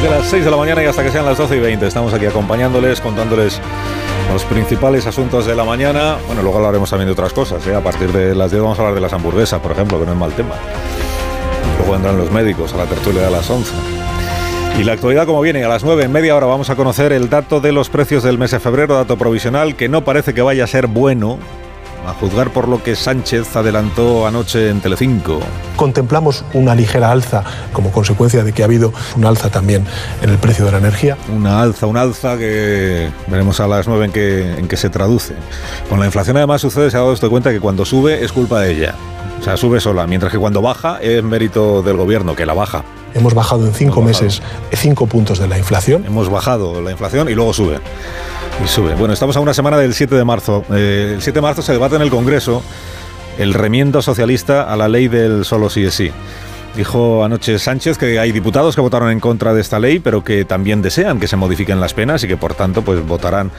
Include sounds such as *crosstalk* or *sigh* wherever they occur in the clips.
Desde las 6 de la mañana y hasta que sean las 12 y 20 estamos aquí acompañándoles, contándoles los principales asuntos de la mañana. Bueno, luego hablaremos también de otras cosas. ¿eh? A partir de las 10 vamos a hablar de las hamburguesas, por ejemplo, que no es mal tema. Luego vendrán los médicos a la tertulia de las 11. Y la actualidad como viene, a las 9 en media hora vamos a conocer el dato de los precios del mes de febrero, dato provisional, que no parece que vaya a ser bueno, a juzgar por lo que Sánchez adelantó anoche en Telecinco. Contemplamos una ligera alza como consecuencia de que ha habido una alza también en el precio de la energía. Una alza, una alza que veremos a las 9 en qué se traduce. Con la inflación además sucede, se ha dado esto cuenta que cuando sube es culpa de ella. O sea, sube sola, mientras que cuando baja es mérito del gobierno, que la baja. Hemos bajado en cinco meses cinco puntos de la inflación. Hemos bajado la inflación y luego sube. Sube. Bueno, estamos a una semana del 7 de marzo. Eh, el 7 de marzo se debate en el Congreso el remiendo socialista a la ley del solo sí es sí. Dijo anoche Sánchez que hay diputados que votaron en contra de esta ley, pero que también desean que se modifiquen las penas y que por tanto pues votarán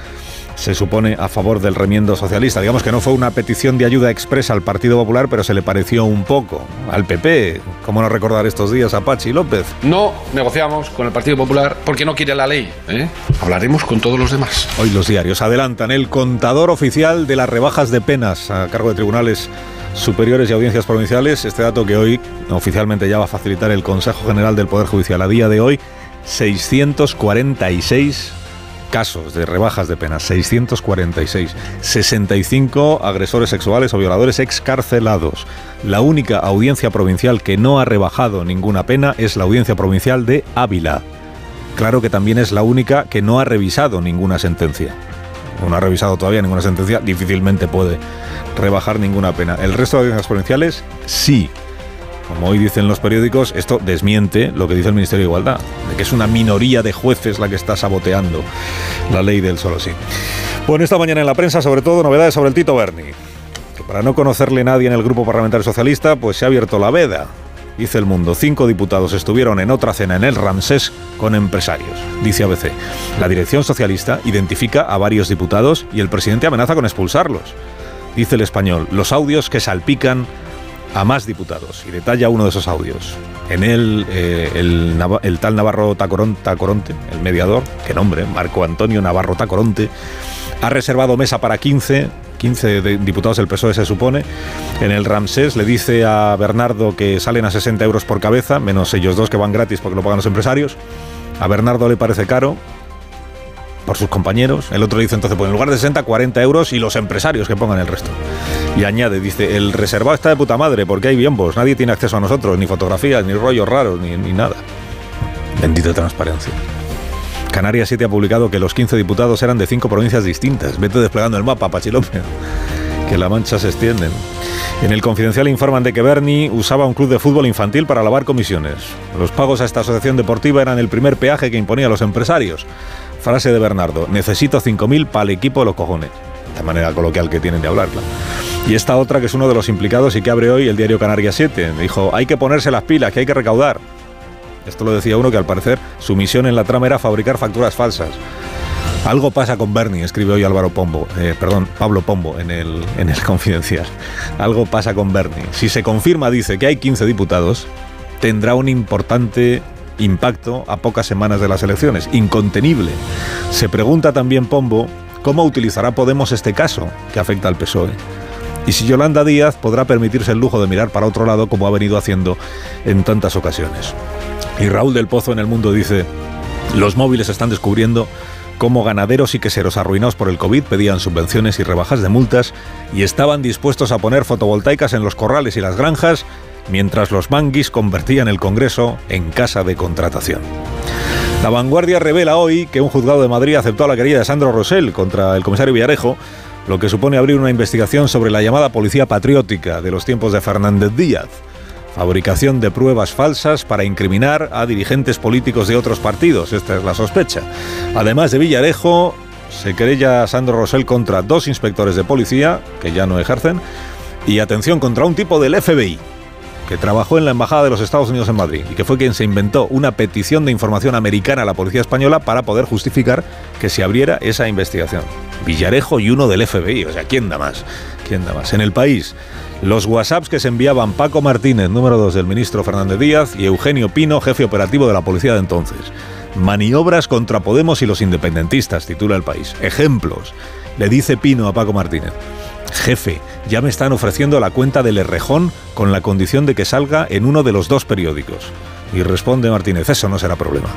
se supone a favor del remiendo socialista. Digamos que no fue una petición de ayuda expresa al Partido Popular, pero se le pareció un poco al PP. ¿Cómo no recordar estos días a Pachi López? No negociamos con el Partido Popular porque no quiere la ley. ¿eh? Hablaremos con todos los demás. Hoy los diarios adelantan el contador oficial de las rebajas de penas a cargo de tribunales superiores y audiencias provinciales. Este dato que hoy oficialmente ya va a facilitar el Consejo General del Poder Judicial. A día de hoy, 646 casos de rebajas de penas, 646, 65 agresores sexuales o violadores excarcelados. La única audiencia provincial que no ha rebajado ninguna pena es la audiencia provincial de Ávila. Claro que también es la única que no ha revisado ninguna sentencia. No ha revisado todavía ninguna sentencia, difícilmente puede rebajar ninguna pena. El resto de audiencias provinciales sí. Como hoy dicen los periódicos, esto desmiente lo que dice el Ministerio de Igualdad, de que es una minoría de jueces la que está saboteando la ley del solo sí. Bueno, esta mañana en la prensa, sobre todo, novedades sobre el Tito Berni. Que para no conocerle nadie en el Grupo Parlamentario Socialista, pues se ha abierto la veda. Dice el mundo, cinco diputados estuvieron en otra cena en el Ramsés con empresarios. Dice ABC, la dirección socialista identifica a varios diputados y el presidente amenaza con expulsarlos. Dice el español, los audios que salpican a más diputados y detalla uno de esos audios. En él, eh, el, tal Navarro Tacoronte, el mediador, qué nombre, Marco Antonio Navarro Tacoronte, ha reservado mesa para 15, 15 diputados del PSOE se supone. En el Ramsés le dice a Bernardo que salen a 60 euros por cabeza, menos ellos dos que van gratis porque lo pagan los empresarios. A Bernardo le parece caro, por sus compañeros. El otro dice entonces, pues en lugar de 60, 40 euros y los empresarios que pongan el resto. Y añade, dice, el reservado está de puta madre porque hay biombos, nadie tiene acceso a nosotros, ni fotografías, ni rollos raros, ni, ni nada. Bendita transparencia. Canarias 7 ha publicado que los 15 diputados eran de 5 provincias distintas. Vete desplegando el mapa, Pachilópez. Que la mancha se extienden. En el confidencial informan de que Bernie usaba un club de fútbol infantil para lavar comisiones. Los pagos a esta asociación deportiva eran el primer peaje que imponía a los empresarios. Frase de Bernardo, necesito 5.000 para el equipo de los cojones. De manera coloquial que tienen de hablarla. Y esta otra que es uno de los implicados y que abre hoy el diario Canarias 7. Dijo, hay que ponerse las pilas, que hay que recaudar. Esto lo decía uno que al parecer su misión en la trama era fabricar facturas falsas. Algo pasa con Bernie, escribe hoy Álvaro Pombo, eh, perdón, Pablo Pombo en el, en el *laughs* Confidencial. Algo pasa con Bernie. Si se confirma, dice, que hay 15 diputados, tendrá un importante impacto a pocas semanas de las elecciones, incontenible. Se pregunta también Pombo cómo utilizará Podemos este caso que afecta al PSOE. Y si Yolanda Díaz podrá permitirse el lujo de mirar para otro lado como ha venido haciendo en tantas ocasiones. Y Raúl del Pozo en el mundo dice, los móviles están descubriendo cómo ganaderos y queseros arruinados por el COVID pedían subvenciones y rebajas de multas y estaban dispuestos a poner fotovoltaicas en los corrales y las granjas mientras los manguis convertían el Congreso en casa de contratación. La vanguardia revela hoy que un juzgado de Madrid aceptó la querida de Sandro Rosell contra el comisario Villarejo, lo que supone abrir una investigación sobre la llamada policía patriótica de los tiempos de Fernández Díaz. Fabricación de pruebas falsas para incriminar a dirigentes políticos de otros partidos. Esta es la sospecha. Además de Villarejo, se querella Sandro Rosell contra dos inspectores de policía, que ya no ejercen, y atención contra un tipo del FBI, que trabajó en la Embajada de los Estados Unidos en Madrid y que fue quien se inventó una petición de información americana a la policía española para poder justificar que se abriera esa investigación. Villarejo y uno del FBI, o sea, ¿quién da más? ¿Quién da más? En el país, los WhatsApps que se enviaban Paco Martínez, número 2 del ministro Fernández Díaz, y Eugenio Pino, jefe operativo de la policía de entonces. Maniobras contra Podemos y los independentistas, titula el país. Ejemplos. Le dice Pino a Paco Martínez. Jefe, ya me están ofreciendo la cuenta del Errejón con la condición de que salga en uno de los dos periódicos. Y responde Martínez, eso no será problema.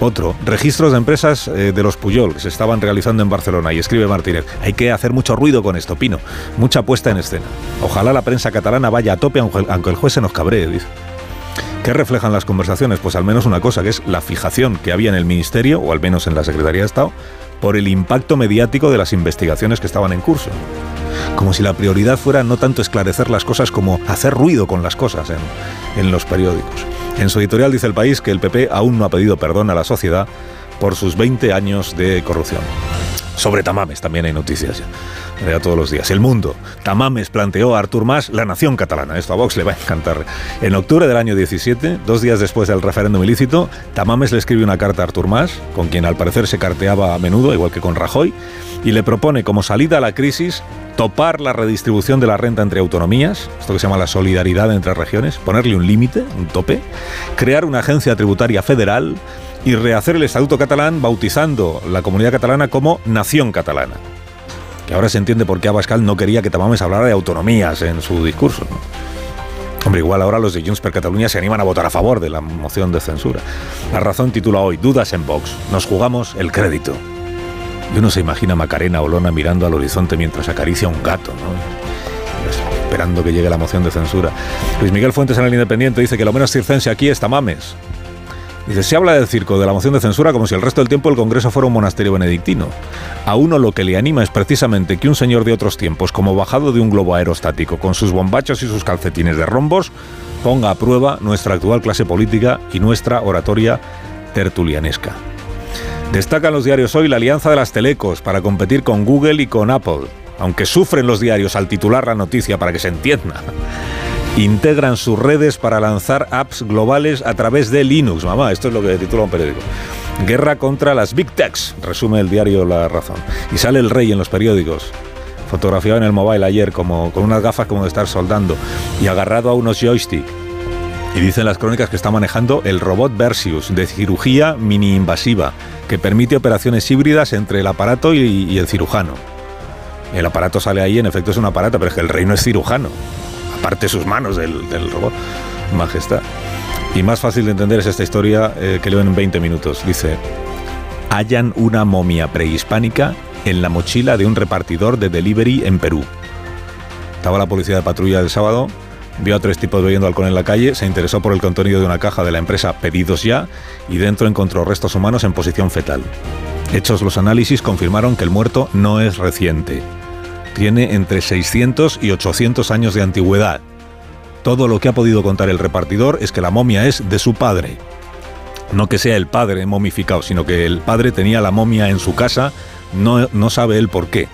Otro, registros de empresas eh, de los Puyol que se estaban realizando en Barcelona. Y escribe Martínez, hay que hacer mucho ruido con esto, Pino. Mucha puesta en escena. Ojalá la prensa catalana vaya a tope aunque el juez se nos cabree, dice. ¿Qué reflejan las conversaciones? Pues al menos una cosa, que es la fijación que había en el Ministerio, o al menos en la Secretaría de Estado, por el impacto mediático de las investigaciones que estaban en curso. Como si la prioridad fuera no tanto esclarecer las cosas como hacer ruido con las cosas en, en los periódicos. En su editorial dice el país que el PP aún no ha pedido perdón a la sociedad por sus 20 años de corrupción. Sobre Tamames también hay noticias ya. todos los días. El mundo. Tamames planteó a Artur Mas la nación catalana. Esto a Vox le va a encantar. En octubre del año 17, dos días después del referéndum ilícito, Tamames le escribe una carta a Artur Mas, con quien al parecer se carteaba a menudo, igual que con Rajoy, y le propone como salida a la crisis topar la redistribución de la renta entre autonomías, esto que se llama la solidaridad entre regiones, ponerle un límite, un tope, crear una agencia tributaria federal y rehacer el Estatuto catalán bautizando la comunidad catalana como Nación Catalana. Que ahora se entiende por qué Abascal no quería que Tamames hablara de autonomías en su discurso. Hombre, igual ahora los de Junts per Cataluña se animan a votar a favor de la moción de censura. La razón titula hoy Dudas en Vox. Nos jugamos el crédito. Y uno se imagina a Macarena Olona mirando al horizonte mientras acaricia a un gato, ¿no? Esperando que llegue la moción de censura. Luis Miguel Fuentes en el Independiente dice que lo menos circense aquí es Tamames. Dice, se habla del circo, de la moción de censura, como si el resto del tiempo el Congreso fuera un monasterio benedictino. A uno lo que le anima es precisamente que un señor de otros tiempos, como bajado de un globo aerostático, con sus bombachos y sus calcetines de rombos, ponga a prueba nuestra actual clase política y nuestra oratoria tertulianesca. Destacan los diarios hoy la alianza de las telecos para competir con Google y con Apple, aunque sufren los diarios al titular la noticia para que se entienda. Integran sus redes para lanzar apps globales a través de Linux. Mamá, esto es lo que titula un periódico. Guerra contra las Big Techs, resume el diario La Razón. Y sale el rey en los periódicos fotografiado en el mobile ayer como con unas gafas como de estar soldando y agarrado a unos joystick y dicen las crónicas que está manejando el robot Versius de cirugía mini invasiva, que permite operaciones híbridas entre el aparato y, el cirujano. El aparato sale ahí, en efecto es un aparato, pero es que el rey no es cirujano. Aparte sus manos del, robot. Majestad. Y más fácil de entender es esta historia eh, que leo en 20 minutos. Dice, hallan una momia prehispánica en la mochila de un repartidor de delivery en Perú. Estaba la policía de patrulla el sábado Vio a tres tipos bebiendo alcohol en la calle, se interesó por el contenido de una caja de la empresa Pedidos Ya y dentro encontró restos humanos en posición fetal. Hechos los análisis confirmaron que el muerto no es reciente. Tiene entre 600 y 800 años de antigüedad. Todo lo que ha podido contar el repartidor es que la momia es de su padre. No que sea el padre momificado, sino que el padre tenía la momia en su casa, no, no sabe él por qué.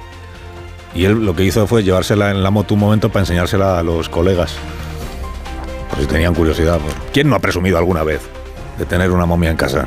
Y él lo que hizo fue llevársela en la moto un momento para enseñársela a los colegas. Por si tenían curiosidad. ¿Quién no ha presumido alguna vez de tener una momia en casa?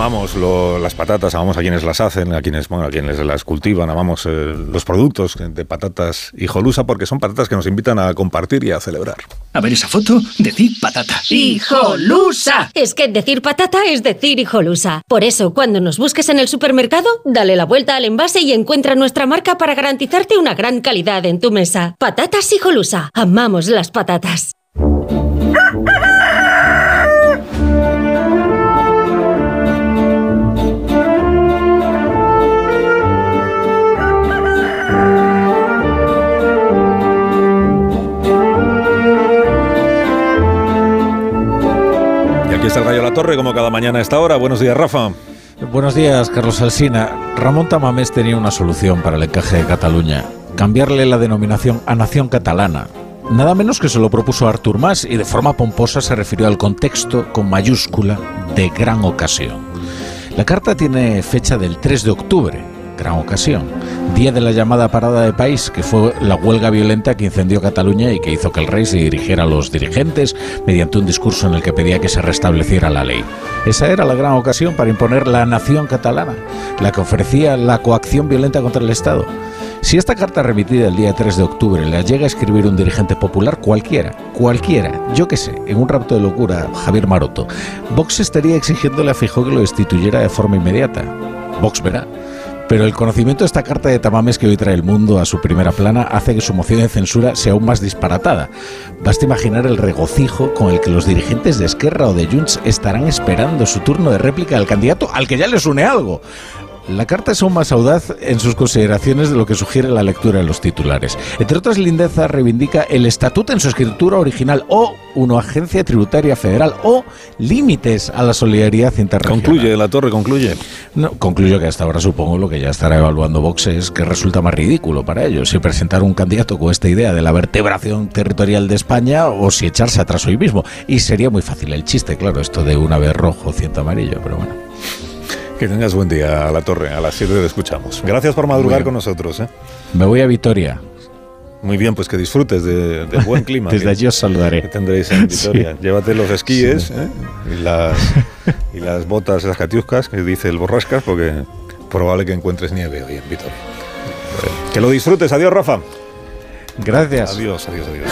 Amamos las patatas, amamos a quienes las hacen, a quienes, bueno, a quienes las cultivan, amamos eh, los productos de patatas hijolusa porque son patatas que nos invitan a compartir y a celebrar. A ver esa foto, decir patata. ¡Hijolusa! Es que decir patata es decir hijolusa. Por eso, cuando nos busques en el supermercado, dale la vuelta al envase y encuentra nuestra marca para garantizarte una gran calidad en tu mesa. Patatas hijolusa. Amamos las patatas. *laughs* Está el La Torre, como cada mañana a esta hora. Buenos días, Rafa. Buenos días, Carlos Alsina. Ramón Tamamés tenía una solución para el encaje de Cataluña. Cambiarle la denominación a Nación Catalana. Nada menos que se lo propuso Artur Mas y de forma pomposa se refirió al contexto con mayúscula de gran ocasión. La carta tiene fecha del 3 de octubre, gran ocasión, día de la llamada parada de país, que fue la huelga violenta que incendió Cataluña y que hizo que el rey se dirigiera a los dirigentes mediante un discurso en el que pedía que se restableciera la ley. Esa era la gran ocasión para imponer la nación catalana, la que ofrecía la coacción violenta contra el Estado. Si esta carta remitida el día 3 de octubre la llega a escribir un dirigente popular cualquiera, cualquiera, yo que sé, en un rapto de locura, Javier Maroto, Vox estaría exigiéndole a Fijó que lo destituyera de forma inmediata. Vox verá. Pero el conocimiento de esta carta de Tamames que hoy trae el mundo a su primera plana hace que su moción de censura sea aún más disparatada. Basta imaginar el regocijo con el que los dirigentes de Esquerra o de Junts estarán esperando su turno de réplica al candidato al que ya les une algo. La carta es aún más audaz en sus consideraciones de lo que sugiere la lectura de los titulares. Entre otras, Lindeza reivindica el estatuto en su escritura original o una agencia tributaria federal o límites a la solidaridad internacional. Concluye, la torre concluye. No, concluyo que hasta ahora supongo lo que ya estará evaluando Vox es que resulta más ridículo para ellos si presentar un candidato con esta idea de la vertebración territorial de España o si echarse atrás hoy mismo. Y sería muy fácil el chiste, claro, esto de una vez rojo, ciento amarillo, pero bueno. Que tengas buen día a la torre. A las 7 te escuchamos. Gracias por madrugar con nosotros. ¿eh? Me voy a Vitoria. Muy bien, pues que disfrutes de, de buen clima. *laughs* Desde allí os saludaré. Que tendréis en *laughs* Vitoria. Llévate los esquíes ¿eh? y, las, y las botas, las catiuscas, que dice el borrascas, porque probable que encuentres nieve hoy en Vitoria. Que lo disfrutes. Adiós, Rafa. Gracias. Adiós, adiós, adiós.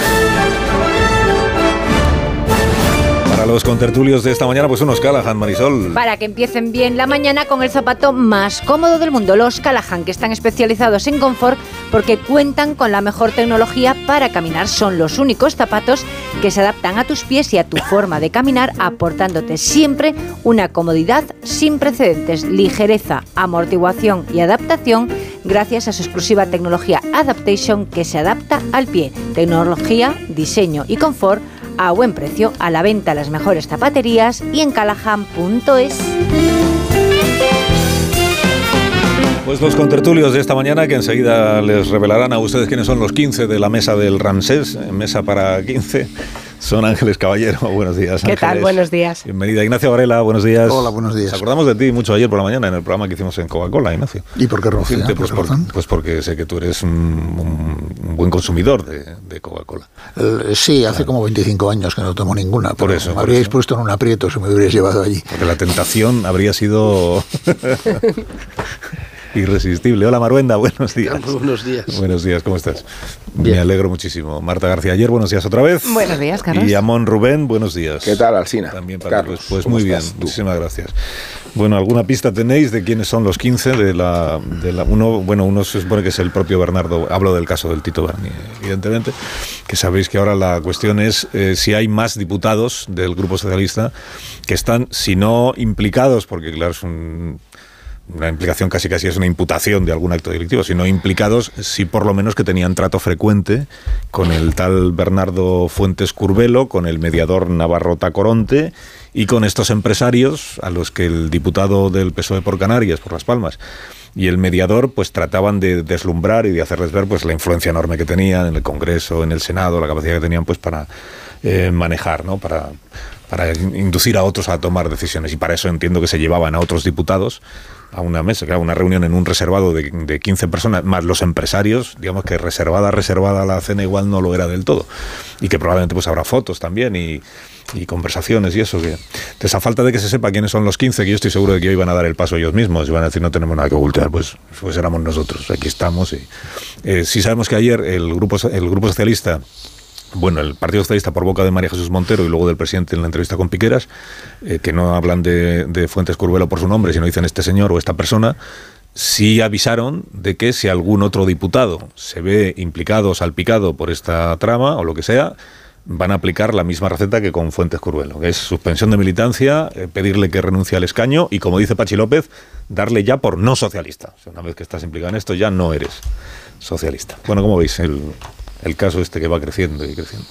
Los contertulios de esta mañana, pues unos Callahan, Marisol. Para que empiecen bien la mañana con el zapato más cómodo del mundo, los Callahan, que están especializados en confort porque cuentan con la mejor tecnología para caminar. Son los únicos zapatos que se adaptan a tus pies y a tu *laughs* forma de caminar, aportándote siempre una comodidad sin precedentes, ligereza, amortiguación y adaptación gracias a su exclusiva tecnología Adaptation que se adapta al pie. Tecnología, diseño y confort a buen precio, a la venta las mejores zapaterías y en callahan.es. Pues los contertulios de esta mañana que enseguida les revelarán a ustedes quiénes son los 15 de la mesa del Ramsés, mesa para 15. Son Ángeles Caballero, *laughs* buenos días. ¿Qué tal? Buenos días. Bienvenida. Ignacio Varela, buenos días. Hola, buenos días. Nos acordamos de ti mucho ayer por la mañana en el programa que hicimos en Coca-Cola, Ignacio. ¿Y por qué razón? Pues, por, pues, porque sé que tú eres un, un buen consumidor de, de Coca-Cola. Eh, sí, hace como 25 años que no tomo ninguna. Por eso. Me habríais eso. puesto en un aprieto si me hubierais llevado allí. Porque la tentación habría sido *laughs* irresistible. Hola Maruenda, buenos días. Muy buenos días. Buenos días, ¿cómo estás? Bien. Me alegro muchísimo. Marta García ayer, buenos días otra vez. Buenos días, Carlos. Y Amón Rubén, buenos días. ¿Qué tal, Alsina? También para Carlos, pues, pues ¿cómo muy bien, tú? muchísimas gracias. Bueno, ¿alguna pista tenéis de quiénes son los 15 de la, de la uno, bueno, uno se supone que es el propio Bernardo, hablo del caso del Tito Berni, evidentemente, que sabéis que ahora la cuestión es eh, si hay más diputados del Grupo Socialista que están, si no implicados, porque claro, es un una implicación casi casi es una imputación de algún acto delictivo, sino implicados sí por lo menos que tenían trato frecuente con el tal Bernardo Fuentes Curbelo, con el mediador Navarro Tacoronte y con estos empresarios a los que el diputado del PSOE por Canarias, por Las Palmas, y el mediador pues trataban de deslumbrar y de hacerles ver pues la influencia enorme que tenían en el Congreso, en el Senado, la capacidad que tenían pues para eh, manejar, ¿no? Para para inducir a otros a tomar decisiones y para eso entiendo que se llevaban a otros diputados a una mesa, claro, una reunión en un reservado de, de 15 personas, más los empresarios, digamos que reservada, reservada la cena igual no lo era del todo. Y que probablemente pues habrá fotos también y, y conversaciones y eso. Que, entonces, a falta de que se sepa quiénes son los 15, que yo estoy seguro de que hoy van a dar el paso ellos mismos y van a decir no tenemos nada que ocultar, pues, pues éramos nosotros, aquí estamos. Y, eh, sí sabemos que ayer el grupo, el grupo socialista bueno, el Partido Socialista por boca de María Jesús Montero y luego del presidente en la entrevista con Piqueras, eh, que no hablan de, Fuentes Curbelo por su nombre, sino dicen este señor o esta persona, sí avisaron de que si algún otro diputado se ve implicado o salpicado por esta trama o lo que sea, van a aplicar la misma receta que con Fuentes Curbelo, que es suspensión de militancia, eh, pedirle que renuncie al escaño y, como dice Pachi López, darle ya por no socialista. O sea, una vez que estás implicado en esto, ya no eres socialista. Bueno, como veis, el, el caso este que va creciendo y creciendo.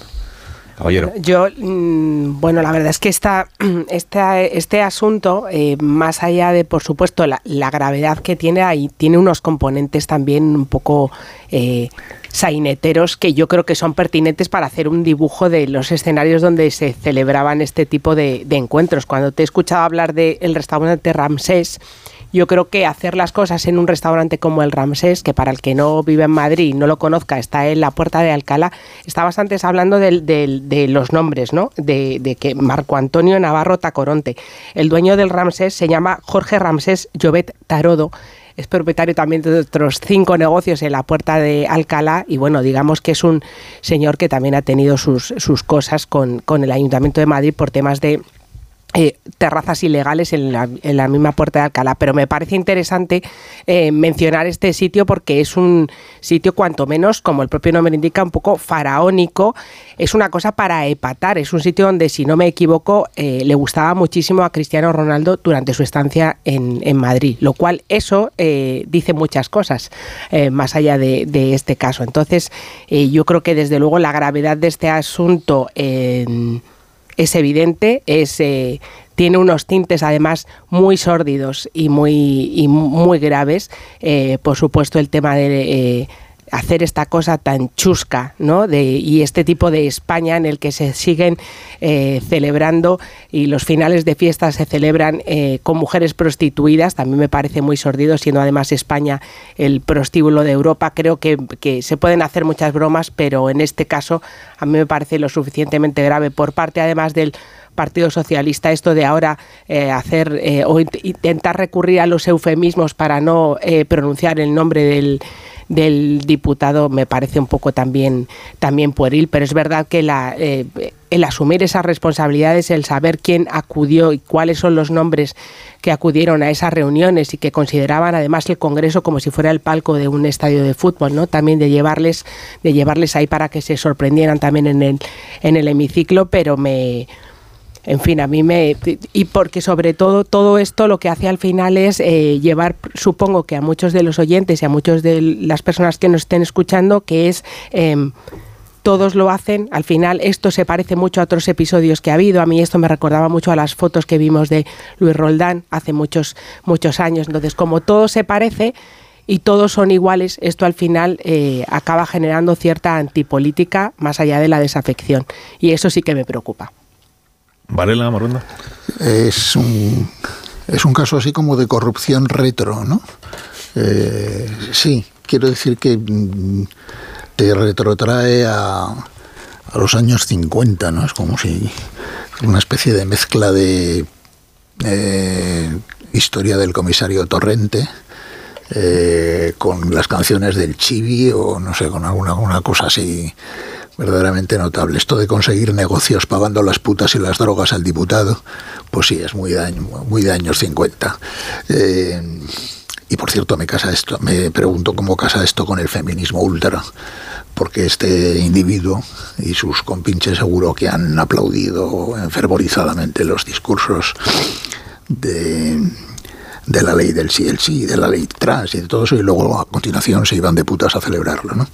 Caballero. Yo, mm, bueno, la verdad es que *clears throat* esta, este, asunto, eh, más allá de, por supuesto, la, gravedad que tiene, ahí tiene unos componentes también un poco eh, saineteros que yo creo que son pertinentes para hacer un dibujo de los escenarios donde se celebraban este tipo de, de encuentros. Cuando te he escuchado hablar del restaurante Ramsés, yo creo que hacer las cosas en un restaurante como el Ramsés, que para el que no vive en Madrid y no lo conozca, está en la puerta de Alcalá, estabas antes hablando de, los nombres, ¿no? De, que Marco Antonio Navarro Tacoronte, el dueño del Ramsés se llama Jorge Ramsés Llobet Tarodo, es propietario también de otros cinco negocios en la puerta de Alcalá y bueno, digamos que es un señor que también ha tenido sus, cosas con el Ayuntamiento de Madrid por temas de eh, terrazas ilegales en la, en la misma puerta de Alcalá, pero me parece interesante eh, mencionar este sitio porque es un sitio cuanto menos, como el propio nombre indica, un poco faraónico, es una cosa para epatar, es un sitio donde, si no me equivoco, eh, le gustaba muchísimo a Cristiano Ronaldo durante su estancia en, Madrid, lo cual eso dice muchas cosas, más allá de, de este caso. Entonces, yo creo que desde luego la gravedad de este asunto... es evidente, es, eh, tiene unos tintes además muy sórdidos y muy, y muy graves. Eh, por supuesto, el tema de eh, hacer esta cosa tan chusca, ¿no? De, y este tipo de España en el que se siguen eh, celebrando y los finales de fiesta se celebran eh, con mujeres prostituidas, también me parece muy sordido, siendo además España el prostíbulo de Europa. Creo que, que se pueden hacer muchas bromas, pero en este caso a mí me parece lo suficientemente grave por parte además del Partido Socialista esto de ahora eh, hacer o int- intentar recurrir a los eufemismos para no pronunciar el nombre del, del diputado me parece un poco también, también pueril, pero es verdad que la, eh, el asumir esas responsabilidades, el saber quién acudió y cuáles son los nombres que acudieron a esas reuniones y que consideraban además el Congreso como si fuera el palco de un estadio de fútbol, ¿no? También de llevarles, de llevarles ahí para que se sorprendieran también en el, en el hemiciclo, pero me en fin, a mí me... Y porque sobre todo todo esto lo que hace al final es eh, llevar, supongo que a muchos de los oyentes y a muchos de las personas que nos estén escuchando, que es... em, todos lo hacen, al final esto se parece mucho a otros episodios que ha habido, a mí esto me recordaba mucho a las fotos que vimos de Luis Roldán hace muchos, muchos años, entonces como todo se parece y todos son iguales, esto al final eh, acaba generando cierta antipolítica más allá de la desafección. Y eso sí que me preocupa. Varela, Morunda. Es un, es un caso así como de corrupción retro, ¿no? Eh, sí, quiero decir que mm, te retrotrae a, a los años 50, ¿no? Es como si una especie de mezcla de eh, historia del comisario Torrente eh, con las canciones del Chibi o no sé, con alguna, alguna cosa así verdaderamente notable. Esto de conseguir negocios pagando las putas y las drogas al diputado, pues sí, es muy de, año- muy de años 50. Eh, y por cierto, me casa esto, me pregunto cómo casa esto con el feminismo ultra, porque este individuo y sus compinches seguro que han aplaudido enfervorizadamente los discursos de, de la ley del sí, el sí, de la ley trans y de todo eso, y luego a continuación se iban de putas a celebrarlo. ¿no?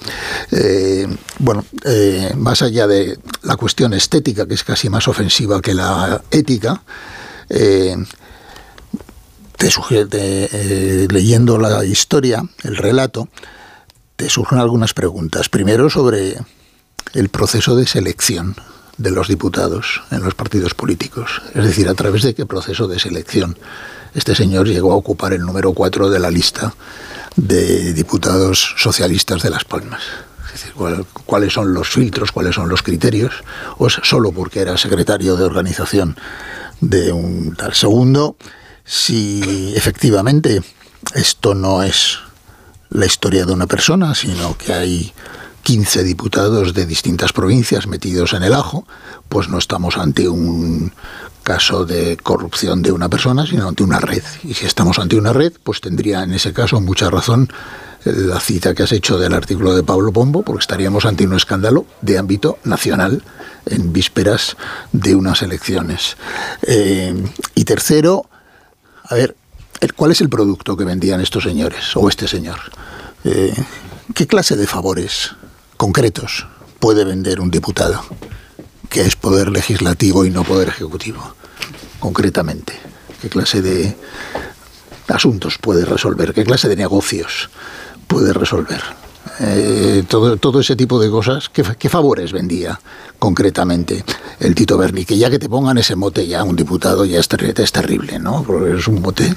Eh, bueno, eh, más allá de la cuestión estética, que es casi más ofensiva que la ética, eh, te sugiere, leyendo la historia, el relato, te surgen algunas preguntas. Primero sobre el proceso de selección de los diputados en los partidos políticos. Es decir, a través de qué proceso de selección este señor llegó a ocupar el número 4 de la lista de diputados socialistas de Las Palmas. Es decir, cuál- cuáles son los filtros, cuáles son los criterios, o es solo porque era secretario de organización de un tal segundo, si efectivamente esto no es la historia de una persona, sino que hay 15 diputados de distintas provincias metidos en el ajo, pues no estamos ante un caso de corrupción de una persona, sino ante una red. Y si estamos ante una red, pues tendría en ese caso mucha razón la cita que has hecho del artículo de Pablo Pombo, porque estaríamos ante un escándalo de ámbito nacional en vísperas de unas elecciones. Eh, y tercero, a ver, ¿cuál es el producto que vendían estos señores o este señor? Eh, ¿Qué clase de favores concretos puede vender un diputado? Que es poder legislativo y no poder ejecutivo, concretamente. ¿Qué clase de asuntos puede resolver? ¿Qué clase de negocios puede resolver? Eh, todo, todo ese tipo de cosas. ¿Qué, favores vendía concretamente el Tito Berni? Que ya que te pongan ese mote ya un diputado ya es, terrible, ¿no? Porque es un mote,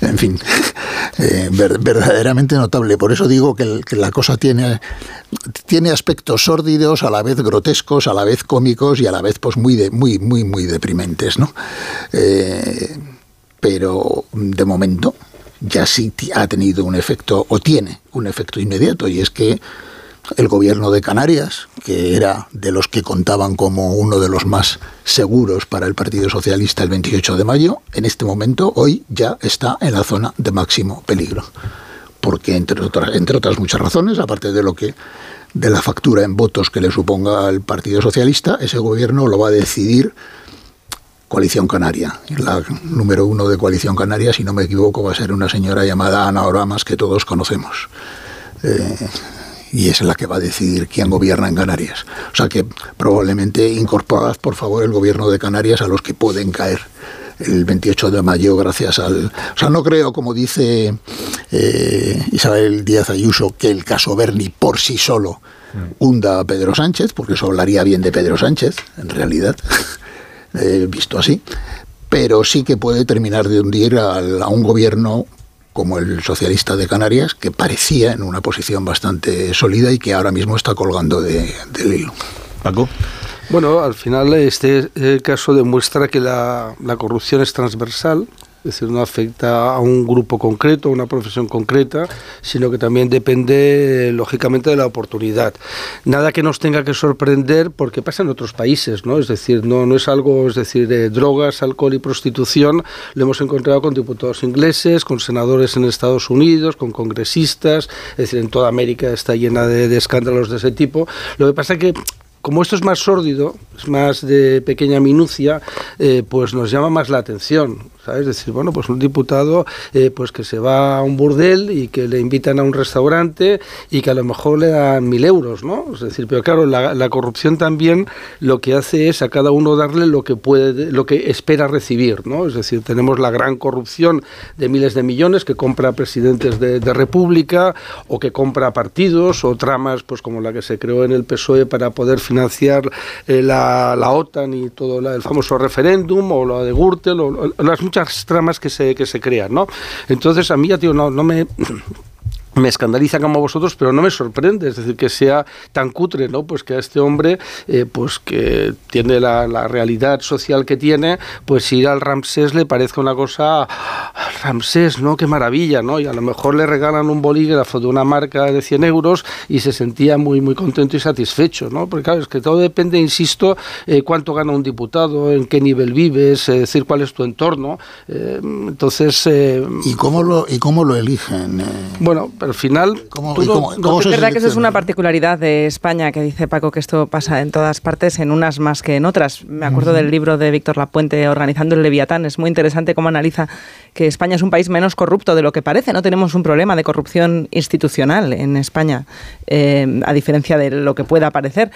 en fin, *laughs* eh, verdaderamente notable. Por eso digo que, la cosa tiene, tiene aspectos sórdidos, a la vez grotescos, a la vez cómicos y a la vez pues muy, de, muy, muy, muy deprimentes, ¿no? Eh, pero de momento ya sí ha tenido un efecto o tiene un efecto inmediato y es que el gobierno de Canarias, que era de los que contaban como uno de los más seguros para el Partido Socialista el 28 de mayo, en este momento, hoy ya está en la zona de máximo peligro. Porque, entre otras, entre otras muchas razones, aparte de lo que de la factura en votos que le suponga al Partido Socialista, ese gobierno lo va a decidir Coalición Canaria. La número uno de Coalición Canaria, si no me equivoco, va a ser una señora llamada Ana Oramas, que todos conocemos. Eh, y es la que va a decidir quién gobierna en Canarias. O sea que probablemente incorporad, por favor, el gobierno de Canarias a los que pueden caer el 28 de mayo gracias al... O sea, no creo, como dice eh, Isabel Díaz Ayuso, que el caso Berni por sí solo hunda a Pedro Sánchez, porque eso hablaría bien de Pedro Sánchez, en realidad. Eh, visto así, pero sí que puede terminar de hundir a, un gobierno como el socialista de Canarias, que parecía en una posición bastante sólida y que ahora mismo está colgando de, del hilo. Paco. Bueno, al final este eh, caso demuestra que la, la corrupción es transversal es decir, no afecta a un grupo concreto, a una profesión concreta, sino que también depende, lógicamente, de la oportunidad. Nada que nos tenga que sorprender porque pasa en otros países, ¿no? Es decir, no, no es algo, es decir, de drogas, alcohol y prostitución, lo hemos encontrado con diputados ingleses, con senadores en Estados Unidos, con congresistas, es decir, en toda América está llena de, de escándalos de ese tipo. Lo que pasa es que como esto es más sórdido, es más de pequeña minucia, eh, pues nos llama más la atención. ¿sabes? Es decir, bueno, pues un diputado eh, pues que se va a un burdel y que le invitan a un restaurante y que a lo mejor le dan mil euros, ¿no? Es decir, pero claro, la, corrupción también lo que hace es a cada uno darle lo que puede, lo que espera recibir, ¿no? Es decir, tenemos la gran corrupción de miles de millones que compra presidentes de, república o que compra partidos o tramas pues como la que se creó en el PSOE para poder financiar eh, la, la, OTAN y todo el famoso referéndum o lo de Gürtel o, las muchas tramas que se, que se crean, ¿no? Entonces a mí ya, tío, no, no me me escandaliza como a vosotros, pero no me sorprende, es decir, que sea tan cutre, ¿no? Pues que a este hombre, eh, pues que tiene la, realidad social que tiene, pues ir al Ramsés le parezca una cosa, Ramsés, ¿no? Qué maravilla, ¿no? Y a lo mejor le regalan un bolígrafo de una marca de 100 euros y se sentía muy, muy contento y satisfecho, ¿no? Porque claro, es que todo depende, insisto, eh, cuánto gana un diputado, en qué nivel vives, es decir, cuál es tu entorno. Eh, entonces... ¿Y, cómo lo, ¿Y cómo lo eligen? Bueno, pero al final... ¿Cómo, es verdad que eso es una particularidad de España, que dice Paco que esto pasa en todas partes, en unas más que en otras. Me acuerdo del libro de Víctor Lapuente, Organizando el Leviatán. Es muy interesante cómo analiza que España es un país menos corrupto de lo que parece. No tenemos un problema de corrupción institucional en España, eh, a diferencia de lo que pueda parecer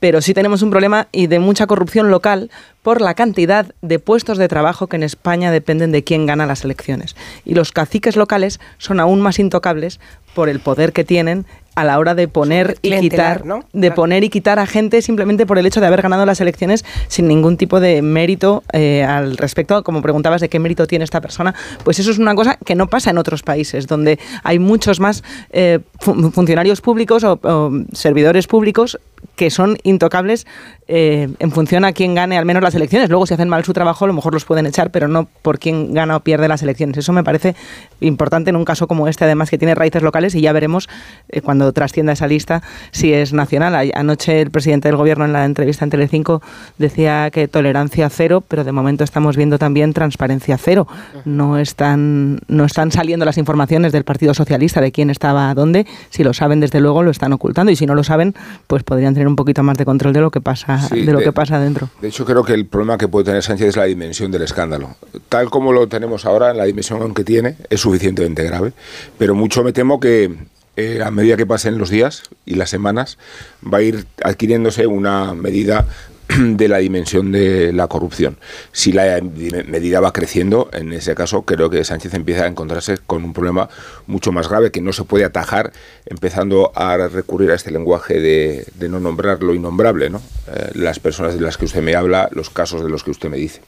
pero sí tenemos un problema y de mucha corrupción local por la cantidad de puestos de trabajo que en España dependen de quién gana las elecciones. Y los caciques locales son aún más intocables por el poder que tienen a la hora de poner y quitar de poner y quitar a gente simplemente por el hecho de haber ganado las elecciones sin ningún tipo de mérito eh, al respecto como preguntabas de qué mérito tiene esta persona pues eso es una cosa que no pasa en otros países donde hay muchos más eh, funcionarios públicos o, servidores públicos que son intocables eh, en función a quién gane al menos las elecciones. Luego, si hacen mal su trabajo, a lo mejor los pueden echar, pero no por quién gana o pierde las elecciones. Eso me parece importante en un caso como este, además que tiene raíces locales y ya veremos eh, cuando trascienda esa lista si es nacional. Anoche el presidente del gobierno en la entrevista en Telecinco decía que tolerancia cero, pero de momento estamos viendo también transparencia cero. No están, no están saliendo las informaciones del Partido Socialista de quién estaba dónde. Si lo saben, desde luego lo están ocultando y si no lo saben, pues podrían tener un poquito más de control de lo que pasa, de lo que pasa dentro. De hecho, creo que el problema que puede tener Sánchez es la dimensión del escándalo. Tal como lo tenemos ahora, en la dimensión que tiene, es suficientemente grave. Pero mucho me temo que eh, a medida que pasen los días y las semanas, va a ir adquiriéndose una medida *clears throat* de la dimensión de la corrupción. Si la medida va creciendo, en ese caso creo que Sánchez empieza a encontrarse con un problema mucho más grave que no se puede atajar empezando a recurrir a este lenguaje de, no nombrar lo innombrable, ¿no? Eh, las personas de las que usted me habla, los casos de los que usted me dice.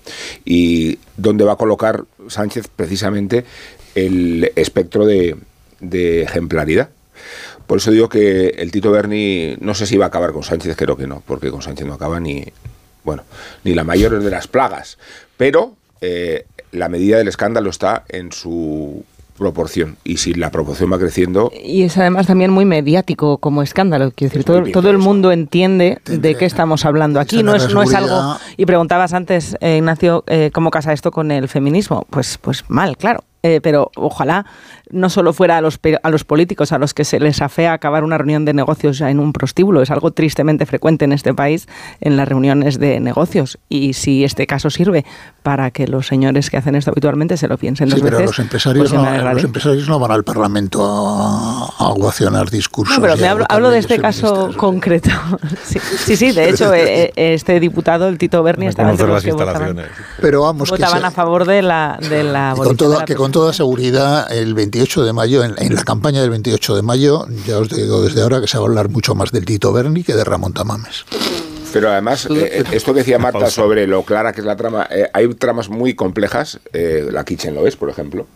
Y dónde va a colocar Sánchez precisamente el espectro de, de ejemplaridad. Por eso digo que el Tito Berni, no sé si va a acabar con Sánchez, creo que no, porque con Sánchez no acaba ni, bueno, ni la mayor de las plagas. Pero eh, la medida del escándalo está en su proporción. Y si la proporción va creciendo y es además también muy mediático como escándalo. Quiero decir todo, todo el mundo entiende de qué estamos hablando aquí. No es no es algo y preguntabas antes eh, Ignacio eh, cómo casa esto con el feminismo pues pues mal claro eh, pero ojalá no solo fuera a los, a los políticos a los que se les afea acabar una reunión de negocios ya en un prostíbulo. Es algo tristemente frecuente en este país en las reuniones de negocios. Y si este caso sirve para que los señores que hacen esto habitualmente se lo piensen dos pero veces. Los empresarios, pues no, los empresarios no van al Parlamento a, a discursos. No, pero me hablo, de este caso concreto. *laughs* sí, sí, de hecho, eh, eh, este diputado, el Tito Berni, estaba entre los que votaban, pero vamos, votaban a favor de la, de la con toda, seguridad, el 28 de mayo, en, la campaña del 28 de mayo, ya os digo desde ahora que se va a hablar mucho más del Tito Berni que de Ramón Tamames. Pero además, eh, eh, esto que decía Marta sobre lo clara que es la trama, eh, hay tramas muy complejas, la Kitchen lo es, por ejemplo,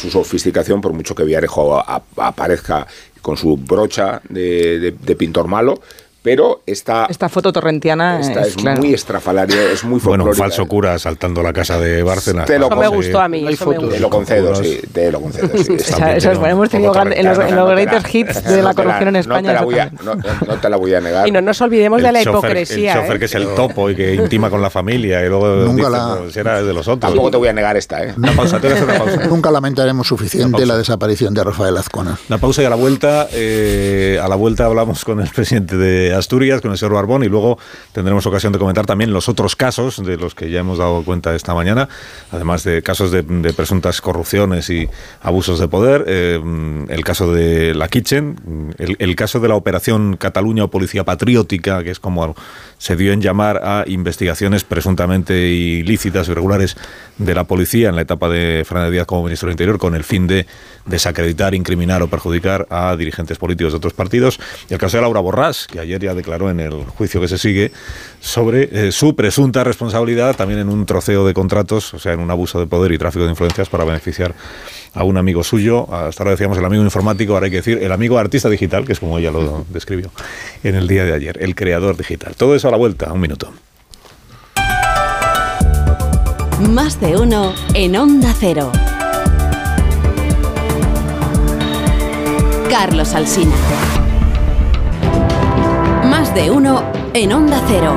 su sofisticación, por mucho que Villarejo aparezca con su brocha de pintor malo, pero esta, esta foto torrentiana es, muy estrafalaria, es muy folclórica. Bueno, un falso cura saltando la casa de Bárcenas. Te lo eso me gustó a mí. Eso me Te lo concedo, sí. Te lo concedo, sí. eso es bueno. Hemos tenido en los, en los greatest hits de la corrupción en España. No te, la voy a, no, te la voy a negar. Y no nos olvidemos de la hipocresía. El chofer ¿eh? que es el topo y que intima con la familia y luego Nunca la... si era de los otros. Tampoco te voy a negar esta, ¿eh? Una pausa, te una pausa. *laughs* Nunca lamentaremos suficiente la desaparición de Rafael Azcona. La pausa y a la vuelta, eh, a la vuelta hablamos con el presidente de Asturias, con el señor Barbón y luego tendremos ocasión de comentar también los otros casos de los que ya hemos dado cuenta esta mañana, además de casos de, presuntas corrupciones y abusos de poder, eh, el caso de la Kitchen, el, caso de la operación Cataluña o Policía Patriótica, que es como se dio en llamar a investigaciones presuntamente ilícitas irregulares de la policía en la etapa de Fernández Díaz como ministro del Interior con el fin de desacreditar, incriminar o perjudicar a dirigentes políticos de otros partidos. Y el caso de Laura Borrás, que ayer ya declaró en el juicio que se sigue sobre eh, su presunta responsabilidad también en un troceo de contratos, o sea, en un abuso de poder y tráfico de influencias para beneficiar a un amigo suyo. Hasta ahora decíamos el amigo informático, ahora hay que decir el amigo artista digital, que es como ella lo describió en el día de ayer, el creador digital. Todo eso a la vuelta, un minuto. Más de uno en Onda Cero. Carlos Alsina. De uno en Onda Cero.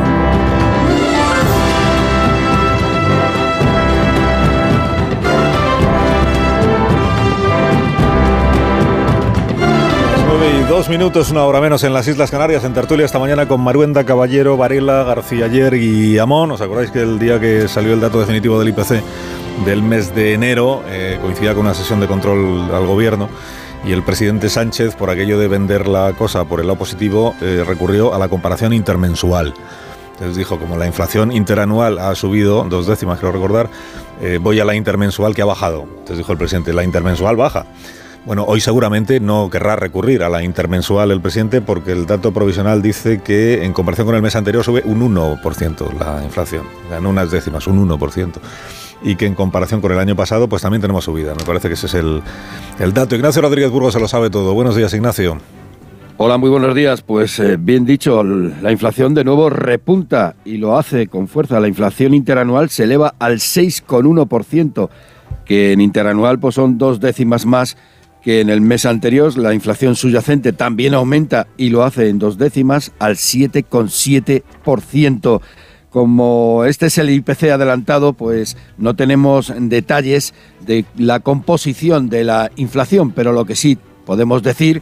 y dos minutos, una hora menos en las Islas Canarias, en tertulia esta mañana con Maruenda, Caballero, Varela, García Ayer y Amón. ¿Os acordáis que el día que salió el dato definitivo del IPC del mes de enero eh, coincidía con una sesión de control al gobierno? Y el presidente Sánchez, por aquello de vender la cosa por el lado positivo, eh, recurrió a la comparación intermensual. Entonces dijo, como la inflación interanual ha subido dos décimas, quiero recordar, eh, voy a la intermensual que ha bajado. Entonces dijo el presidente, la intermensual baja. Bueno, hoy seguramente no querrá recurrir a la intermensual el presidente porque el dato provisional dice que en comparación con el mes anterior sube un 1% la inflación, en unas décimas, un 1% y que en comparación con el año pasado pues también tenemos subida. Me parece que ese es el, el dato. Ignacio Rodríguez Burgos se lo sabe todo. Buenos días, Ignacio. Hola, muy buenos días. Pues eh, bien dicho, la inflación de nuevo repunta y lo hace con fuerza. La inflación interanual se eleva al 6,1%, que en interanual pues son dos décimas más que en el mes anterior. La inflación subyacente también aumenta y lo hace en dos décimas al 7,7%. Como este es el IPC adelantado, pues no tenemos detalles de la composición de la inflación, pero lo que sí podemos decir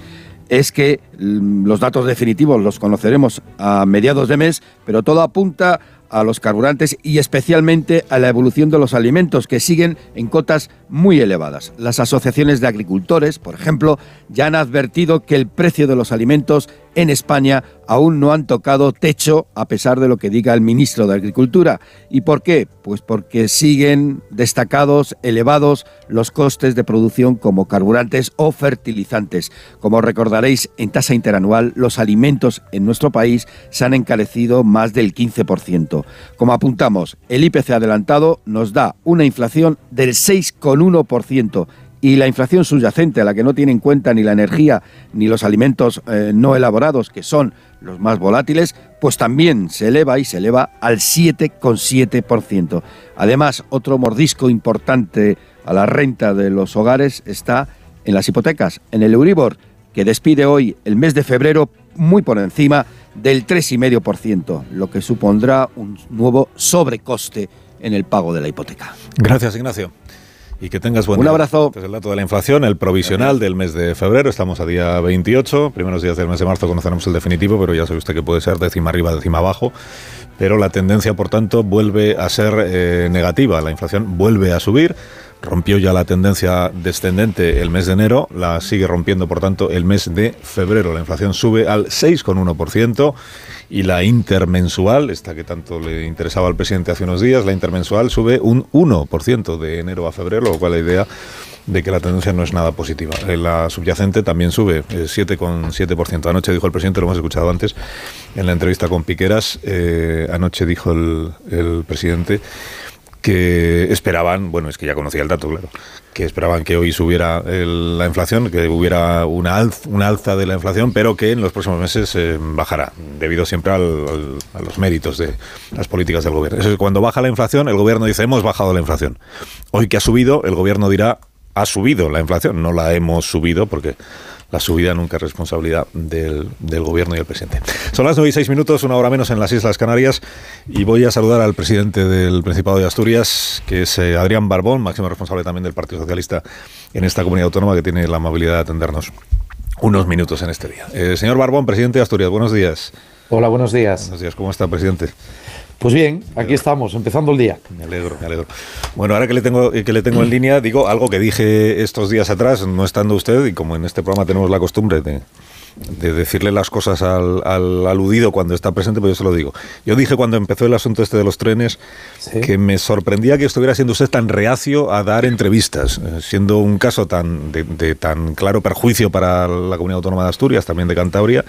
es que mm, los datos definitivos los conoceremos a mediados de mes, pero todo apunta a los carburantes y especialmente a la evolución de los alimentos que siguen en cotas muy elevadas. Las asociaciones de agricultores, por ejemplo, ya han advertido que el precio de los alimentos en España aún no han tocado techo a pesar de lo que diga el ministro de Agricultura. ¿Y por qué? Pues porque siguen destacados, elevados los costes de producción como carburantes o fertilizantes. Como recordaréis, en tasa interanual los alimentos en nuestro país se han encarecido más del 15%. Como apuntamos, el IPC adelantado nos da una inflación del 6,1% y la inflación subyacente, a la que no tiene en cuenta ni la energía ni los alimentos eh, no elaborados, que son los más volátiles, pues también se eleva y se eleva al 7,7%. Además, otro mordisco importante a la renta de los hogares está en las hipotecas, en el Euribor, que despide hoy el mes de febrero muy por encima del 3,5%, lo que supondrá un nuevo sobrecoste en el pago de la hipoteca. Gracias, Ignacio. Y que tengas buen Un abrazo. Este es el dato de la inflación, el provisional del mes de febrero. Estamos a día 28. Primeros días del mes de marzo conoceremos el definitivo, pero ya sabe usted que puede ser décima arriba, décima abajo. Pero la tendencia, por tanto, vuelve a ser eh, negativa. La inflación vuelve a subir. Rompió ya la tendencia descendente el mes de enero, la sigue rompiendo, por tanto, el mes de febrero. La inflación sube al 6,1% y la intermensual, esta que tanto le interesaba al presidente hace unos días, la intermensual sube un 1% de enero a febrero, lo cual la idea de que la tendencia no es nada positiva. Eh, la subyacente también sube, 7,7%. Anoche dijo el presidente, lo hemos escuchado antes, en la entrevista con Piqueras, eh, anoche dijo el, el presidente que esperaban, bueno, es que ya conocía el dato, claro, que esperaban que hoy subiera la inflación, que hubiera una, alza, una alza de la inflación, pero que en los próximos meses eh, bajará, debido siempre a los méritos de las políticas del gobierno. Eso es, cuando baja la inflación, el gobierno dice, hemos bajado la inflación. Hoy que ha subido, el gobierno dirá, ha subido la inflación, no la hemos subido, porque la subida nunca es responsabilidad del, gobierno y el presidente. Son las 9 y 6 minutos, una hora menos en las Islas Canarias, y voy a saludar al presidente del Principado de Asturias, que es eh, Adrián Barbón, máximo responsable también del Partido Socialista en esta comunidad autónoma, que tiene la amabilidad de atendernos unos minutos en este día. Eh, señor Barbón, presidente de Asturias, buenos días. Hola, buenos días. Buenos días, ¿cómo está, presidente? Pues bien, aquí estamos, empezando el día. Me alegro, me alegro. Bueno, ahora que le tengo que le tengo en línea, digo algo que dije estos días atrás, no estando usted, y como en este programa tenemos la costumbre de, de decirle las cosas al, aludido cuando está presente, pues yo se lo digo. Yo dije cuando empezó el asunto este de los trenes que me sorprendía que estuviera siendo usted tan reacio a dar entrevistas, eh, siendo un caso tan de, tan claro perjuicio para la comunidad autónoma de Asturias, también de Cantabria,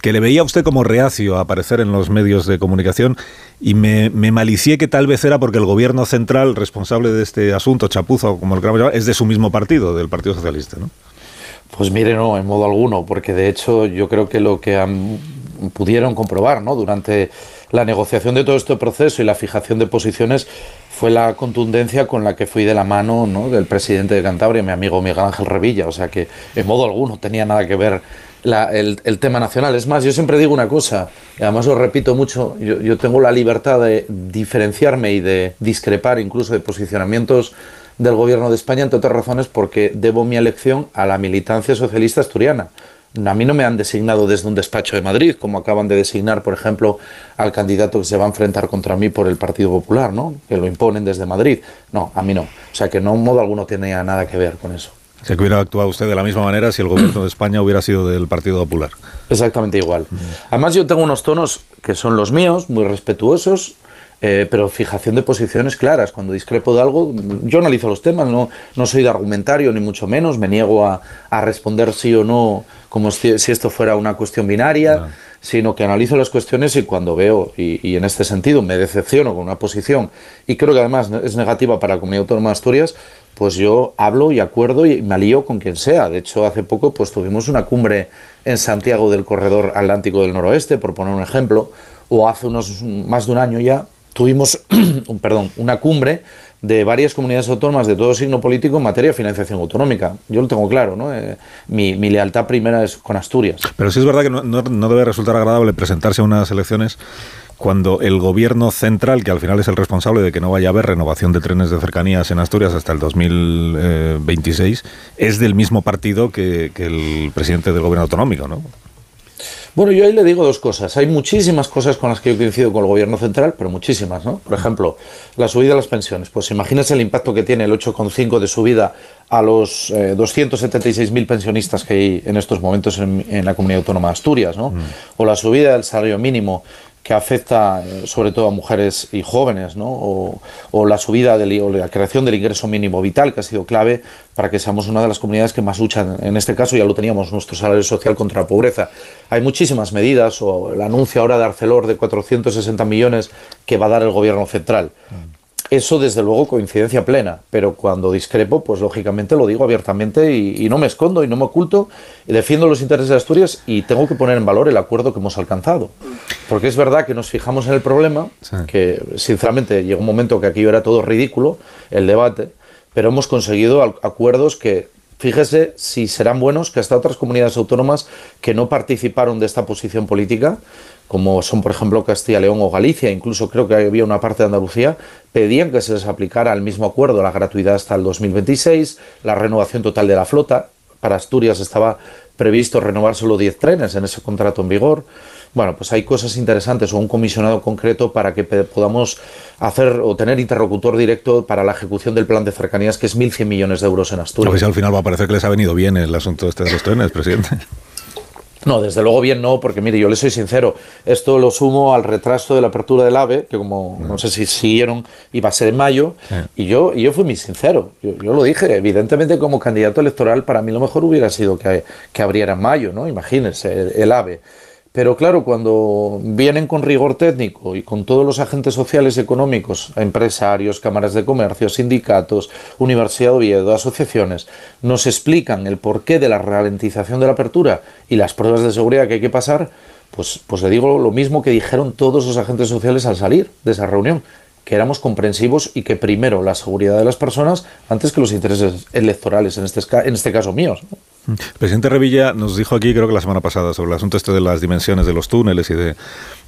que le veía a usted como reacio a aparecer en los medios de comunicación y me, me malicié que tal vez era porque el gobierno central responsable de este asunto, chapuzo, como lo queramos llamar, es de su mismo partido, del Partido Socialista, ¿no? Pues mire, no, en modo alguno, porque de hecho yo creo que lo que pudieron comprobar ¿no? durante la negociación de todo este proceso y la fijación de posiciones fue la contundencia con la que fui de la mano ¿no? del presidente de Cantabria, mi amigo Miguel Ángel Revilla. O sea que en modo alguno tenía nada que ver el, tema nacional. Es más, yo siempre digo una cosa, y además lo repito mucho, yo, yo tengo la libertad de diferenciarme y de discrepar incluso de posicionamientos del gobierno de España, entre otras razones porque debo mi elección a la militancia socialista asturiana. A mí no me han designado desde un despacho de Madrid, como acaban de designar, por ejemplo, al candidato que se va a enfrentar contra mí por el Partido Popular, ¿no? Que lo imponen desde Madrid. No, a mí no. O sea que no, en modo alguno tenía nada que ver con eso. Se que hubiera actuado usted de la misma manera si el gobierno de España hubiera sido del Partido Popular. Exactamente igual. Además, yo tengo unos tonos que son los míos, muy respetuosos, eh, pero fijación de posiciones claras. Cuando discrepo de algo, yo analizo los temas, no, no soy de argumentario, ni mucho menos, me niego a, a responder sí o no como si, si, esto fuera una cuestión binaria, sino que analizo las cuestiones y cuando veo, y, y, en este sentido me decepciono con una posición, y creo que además es negativa para la Comunidad Autónoma de Asturias, pues yo hablo y acuerdo y me alío con quien sea. De hecho, hace poco pues tuvimos una cumbre en Santiago del Corredor Atlántico del Noroeste, por poner un ejemplo, o hace unos más de un año ya tuvimos *clears throat* un, perdón, una cumbre de varias comunidades autónomas de todo signo político en materia de financiación autonómica. Yo lo tengo claro, ¿no? Eh, mi, mi, lealtad primera es con Asturias. Pero sí es verdad que no, debe resultar agradable presentarse a unas elecciones cuando el gobierno central, que al final es el responsable de que no vaya a haber renovación de trenes de cercanías en Asturias hasta el 2026, es del mismo partido que, que el presidente del gobierno autonómico, ¿no? Bueno, yo ahí le digo dos cosas. Hay muchísimas cosas con las que yo coincido con el gobierno central, pero muchísimas, ¿no? Por ejemplo, la subida de las pensiones. Pues imagínese el impacto que tiene el 8,5 de subida a los eh, 276.000 pensionistas que hay en estos momentos en, en la comunidad autónoma de Asturias, ¿no? O la subida del salario mínimo que afecta eh, sobre todo a mujeres y jóvenes, ¿no? o, la subida del, o la creación del ingreso mínimo vital, que ha sido clave para que seamos una de las comunidades que más luchan. En este caso ya lo teníamos, nuestro salario social contra la pobreza. Hay muchísimas medidas, o el anuncio ahora de Arcelor de 460 millones que va a dar el gobierno central. Eso, desde luego, coincidencia plena, pero cuando discrepo, pues lógicamente lo digo abiertamente y, y, no me escondo y no me oculto, defiendo los intereses de Asturias y tengo que poner en valor el acuerdo que hemos alcanzado. Porque es verdad que nos fijamos en el problema, sí. que sinceramente llegó un momento que aquello era todo ridículo, el debate, pero hemos conseguido acuerdos que Fíjese si serán buenos que hasta otras comunidades autónomas que no participaron de esta posición política, como son por ejemplo Castilla León o Galicia, incluso creo que había una parte de Andalucía, pedían que se les aplicara el mismo acuerdo, la gratuidad hasta el 2026, la renovación total de la flota. Para Asturias estaba previsto renovar solo 10 trenes en ese contrato en vigor. Bueno, pues hay cosas interesantes o un comisionado concreto para que podamos hacer o tener interlocutor directo para la ejecución del plan de cercanías, que es 1.100 millones de euros en Asturias. A ver si al final va a parecer que les ha venido bien el asunto este de los trenes, presidente. *laughs* No, desde luego bien no, porque mire, yo le soy sincero, esto lo sumo al retraso de la apertura del AVE, que como no sé si siguieron, iba a ser en mayo, y yo y yo fui muy sincero, yo, yo, lo dije, evidentemente como candidato electoral para mí lo mejor hubiera sido que, que abriera en mayo, ¿no? Imagínense, el, el AVE. Pero claro, cuando vienen con rigor técnico y con todos los agentes sociales y económicos, empresarios, cámaras de comercio, sindicatos, Universidad de Oviedo, asociaciones, nos explican el porqué de la ralentización de la apertura y las pruebas de seguridad que hay que pasar, pues, pues le digo lo mismo que dijeron todos los agentes sociales al salir de esa reunión, que éramos comprensivos y que primero la seguridad de las personas antes que los intereses electorales, en este, en este caso míos. ¿no? El presidente Revilla nos dijo aquí, creo que la semana pasada, sobre el asunto este de las dimensiones de los túneles y de,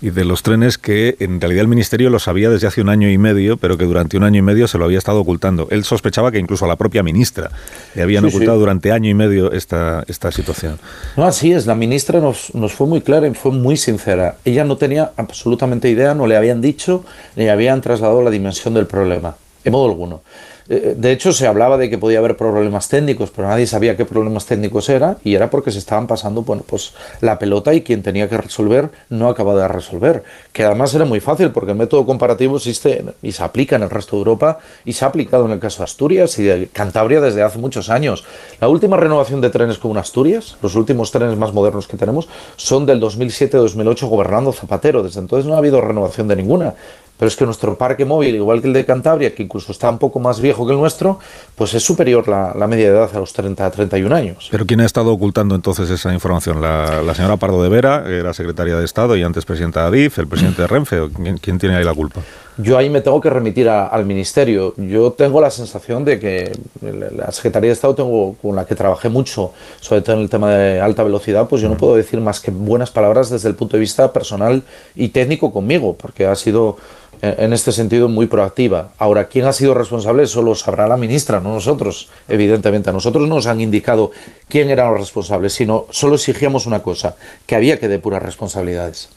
y de los trenes, que en realidad el Ministerio lo sabía desde hace un año y medio, pero que durante un año y medio se lo había estado ocultando. Él sospechaba que incluso a la propia ministra le habían sí, ocultado sí. durante año y medio esta, esta situación. No, así es. La ministra nos, nos fue muy clara y fue muy sincera. Ella no tenía absolutamente idea, no le habían dicho, ni habían trasladado la dimensión del problema, de modo alguno. De hecho, se hablaba de que podía haber problemas técnicos, pero nadie sabía qué problemas técnicos era y era porque se estaban pasando bueno, pues, la pelota y quien tenía que resolver no acababa de resolver. Que además era muy fácil porque el método comparativo existe y se aplica en el resto de Europa y se ha aplicado en el caso de Asturias y de Cantabria desde hace muchos años. La última renovación de trenes con Asturias, los últimos trenes más modernos que tenemos, son del 2007-2008 gobernando Zapatero. Desde entonces no ha habido renovación de ninguna. Pero es que nuestro parque móvil, igual que el de Cantabria, que incluso está un poco más viejo que el nuestro, pues es superior la, la media de edad a los 30 a 31 años. ¿Pero quién ha estado ocultando entonces esa información? ¿La, la señora Pardo de Vera, que era secretaria de Estado y antes presidenta de ADIF, el presidente de Renfe? ¿Quién, quién tiene ahí la culpa? Yo ahí me tengo que remitir a, al ministerio. Yo tengo la sensación de que la Secretaría de Estado tengo, con la que trabajé mucho, sobre todo en el tema de alta velocidad, pues yo no puedo decir más que buenas palabras desde el punto de vista personal y técnico conmigo, porque ha sido en este sentido muy proactiva. Ahora, ¿quién ha sido responsable? Eso lo sabrá la ministra, no nosotros, evidentemente. A nosotros no nos han indicado quién eran los responsables, sino solo exigíamos una cosa, que había que depurar responsabilidades.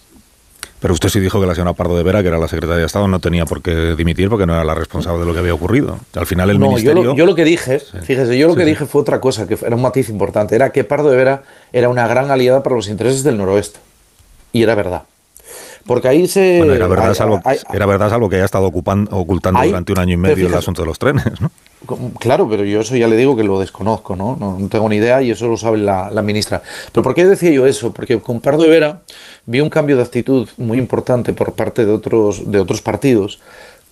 Pero usted sí dijo que la señora Pardo de Vera, que era la secretaria de Estado, no tenía por qué dimitir porque no era la responsable de lo que había ocurrido. Al final el no, ministerio... Yo lo, yo lo que dije, sí. fíjese, yo lo sí, que sí. dije fue otra cosa, que era un matiz importante. Era que Pardo de Vera era una gran aliada para los intereses del noroeste. Y era verdad. Porque ahí se... Bueno, era verdad, hay, salvo, hay, era verdad salvo que haya estado ocupando, ocultando hay, durante un año y medio fíjate, el asunto de los trenes, ¿no? Claro, pero yo eso ya le digo que lo desconozco, ¿no? No, no tengo ni idea y eso lo sabe la, la, ministra. Pero ¿por qué decía yo eso? Porque con Pardo de Vera vi un cambio de actitud muy importante por parte de otros, de otros partidos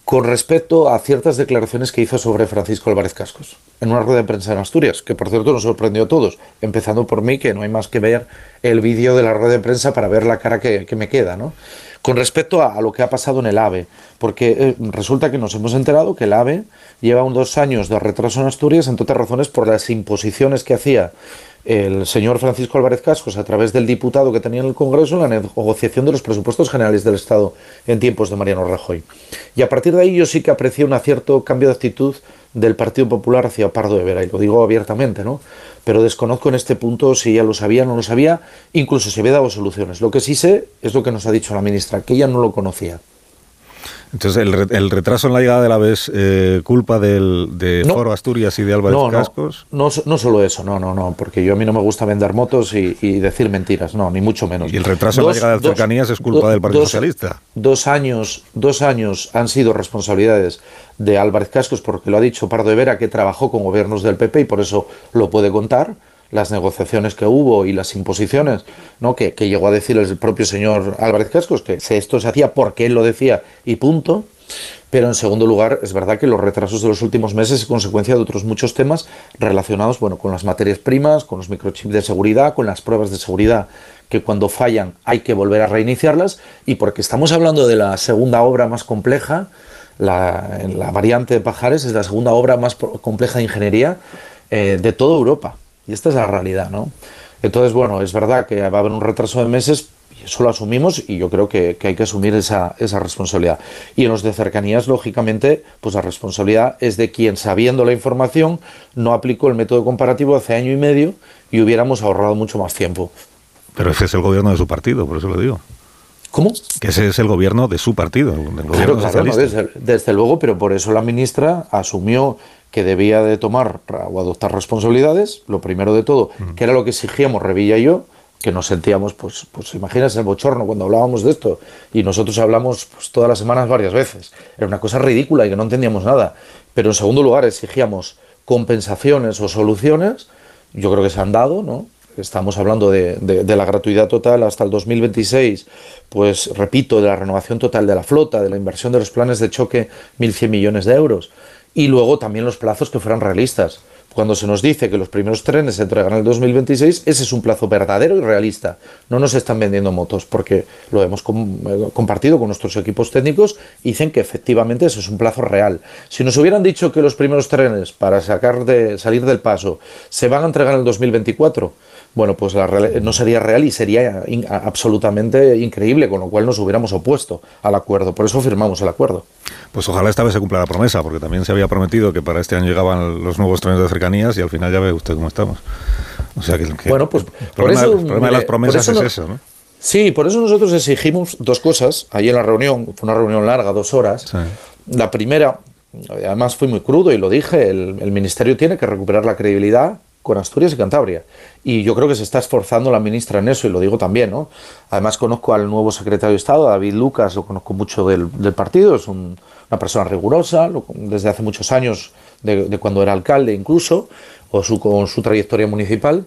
con respecto a ciertas declaraciones que hizo sobre Francisco Álvarez Cascos en una rueda de prensa en Asturias, que por cierto nos sorprendió a todos, empezando por mí, que no hay más que ver el vídeo de la rueda de prensa para ver la cara que, que me queda, ¿no? Con respecto a, lo que ha pasado en el AVE, porque eh, resulta que nos hemos enterado que el AVE lleva unos dos años de retraso en Asturias, entre otras razones por las imposiciones que hacía el señor Francisco Álvarez Cascos a través del diputado que tenía en el Congreso en la negociación de los presupuestos generales del Estado en tiempos de Mariano Rajoy. Y a partir de ahí yo sí que aprecié un cierto cambio de actitud del Partido Popular hacia Pardo de Vera, y lo digo abiertamente, ¿no? Pero desconozco en este punto si ella lo sabía o no lo sabía, incluso si había dado soluciones. Lo que sí sé es lo que nos ha dicho la ministra, que ella no lo conocía. Entonces, ¿el, retraso en la llegada de la vez eh, culpa del, de Foro Asturias y de Álvarez Cascos? No, no, solo eso, no, no, no, porque yo a mí no me gusta vender motos y, decir mentiras, no, ni mucho menos. ¿Y el retraso en la llegada de cercanías es culpa del Partido Socialista? Dos años, dos años han sido responsabilidades de Álvarez Cascos, porque lo ha dicho Pardo de Vera, que trabajó con gobiernos del PP y por eso lo puede contar las negociaciones que hubo y las imposiciones, ¿no? que, llegó a decir el propio señor Álvarez Cascos, que esto se hacía porque él lo decía y punto. Pero en segundo lugar, es verdad que los retrasos de los últimos meses es consecuencia de otros muchos temas relacionados bueno, con las materias primas, con los microchips de seguridad, con las pruebas de seguridad que cuando fallan hay que volver a reiniciarlas y porque estamos hablando de la segunda obra más compleja, la, variante de Pajares es la segunda obra más compleja de ingeniería eh, de toda Europa. Y esta es la realidad, ¿no? Entonces, bueno, es verdad que va a haber un retraso de meses, y eso lo asumimos y yo creo que, hay que asumir esa, esa, responsabilidad. Y en los de cercanías, lógicamente, pues la responsabilidad es de quien, sabiendo la información, no aplicó el método comparativo hace año y medio y hubiéramos ahorrado mucho más tiempo. Pero ese es el gobierno de su partido, por eso lo digo. ¿Cómo? Que ese es el gobierno de su partido, claro, desde, desde, luego, pero por eso la ministra asumió que debía de tomar o adoptar responsabilidades, lo primero de todo, que era lo que exigíamos Revilla y yo, que nos sentíamos, pues, pues imagínate el bochorno cuando hablábamos de esto, y nosotros hablamos pues, todas las semanas varias veces. Era una cosa ridícula y que no entendíamos nada. Pero en segundo lugar exigíamos compensaciones o soluciones, yo creo que se han dado, ¿no? Estamos hablando de, de, la gratuidad total hasta el 2026, pues repito, de la renovación total de la flota, de la inversión de los planes de choque, 1.100 millones de euros y luego también los plazos que fueran realistas. Cuando se nos dice que los primeros trenes se entregan en el 2026, ese es un plazo verdadero y realista. No nos están vendiendo motos porque lo hemos eh, compartido con nuestros equipos técnicos dicen que efectivamente ese es un plazo real. Si nos hubieran dicho que los primeros trenes para sacar de, salir del paso se van a entregar en el 2024, bueno, pues no sería real y sería absolutamente increíble, con lo cual nos hubiéramos opuesto al acuerdo. Por eso firmamos el acuerdo. Pues ojalá esta vez se cumpla la promesa, porque también se había prometido que para este año llegaban los nuevos trenes de cercanías y al final ya ve usted cómo estamos. O sea que, bueno, pues el problema, de las promesas es eso, ¿no? Sí, por eso nosotros exigimos dos cosas. Allí en la reunión, fue una reunión larga, dos horas. La primera, además fue muy crudo y lo dije, el Ministerio tiene que recuperar la credibilidad con Asturias y Cantabria. Y yo creo que se está esforzando la ministra en eso, y lo digo también, ¿no? Además conozco al nuevo secretario de Estado, David Lucas, lo conozco mucho del, partido, es una persona rigurosa, desde hace muchos años, de, cuando era alcalde incluso, o con su trayectoria municipal.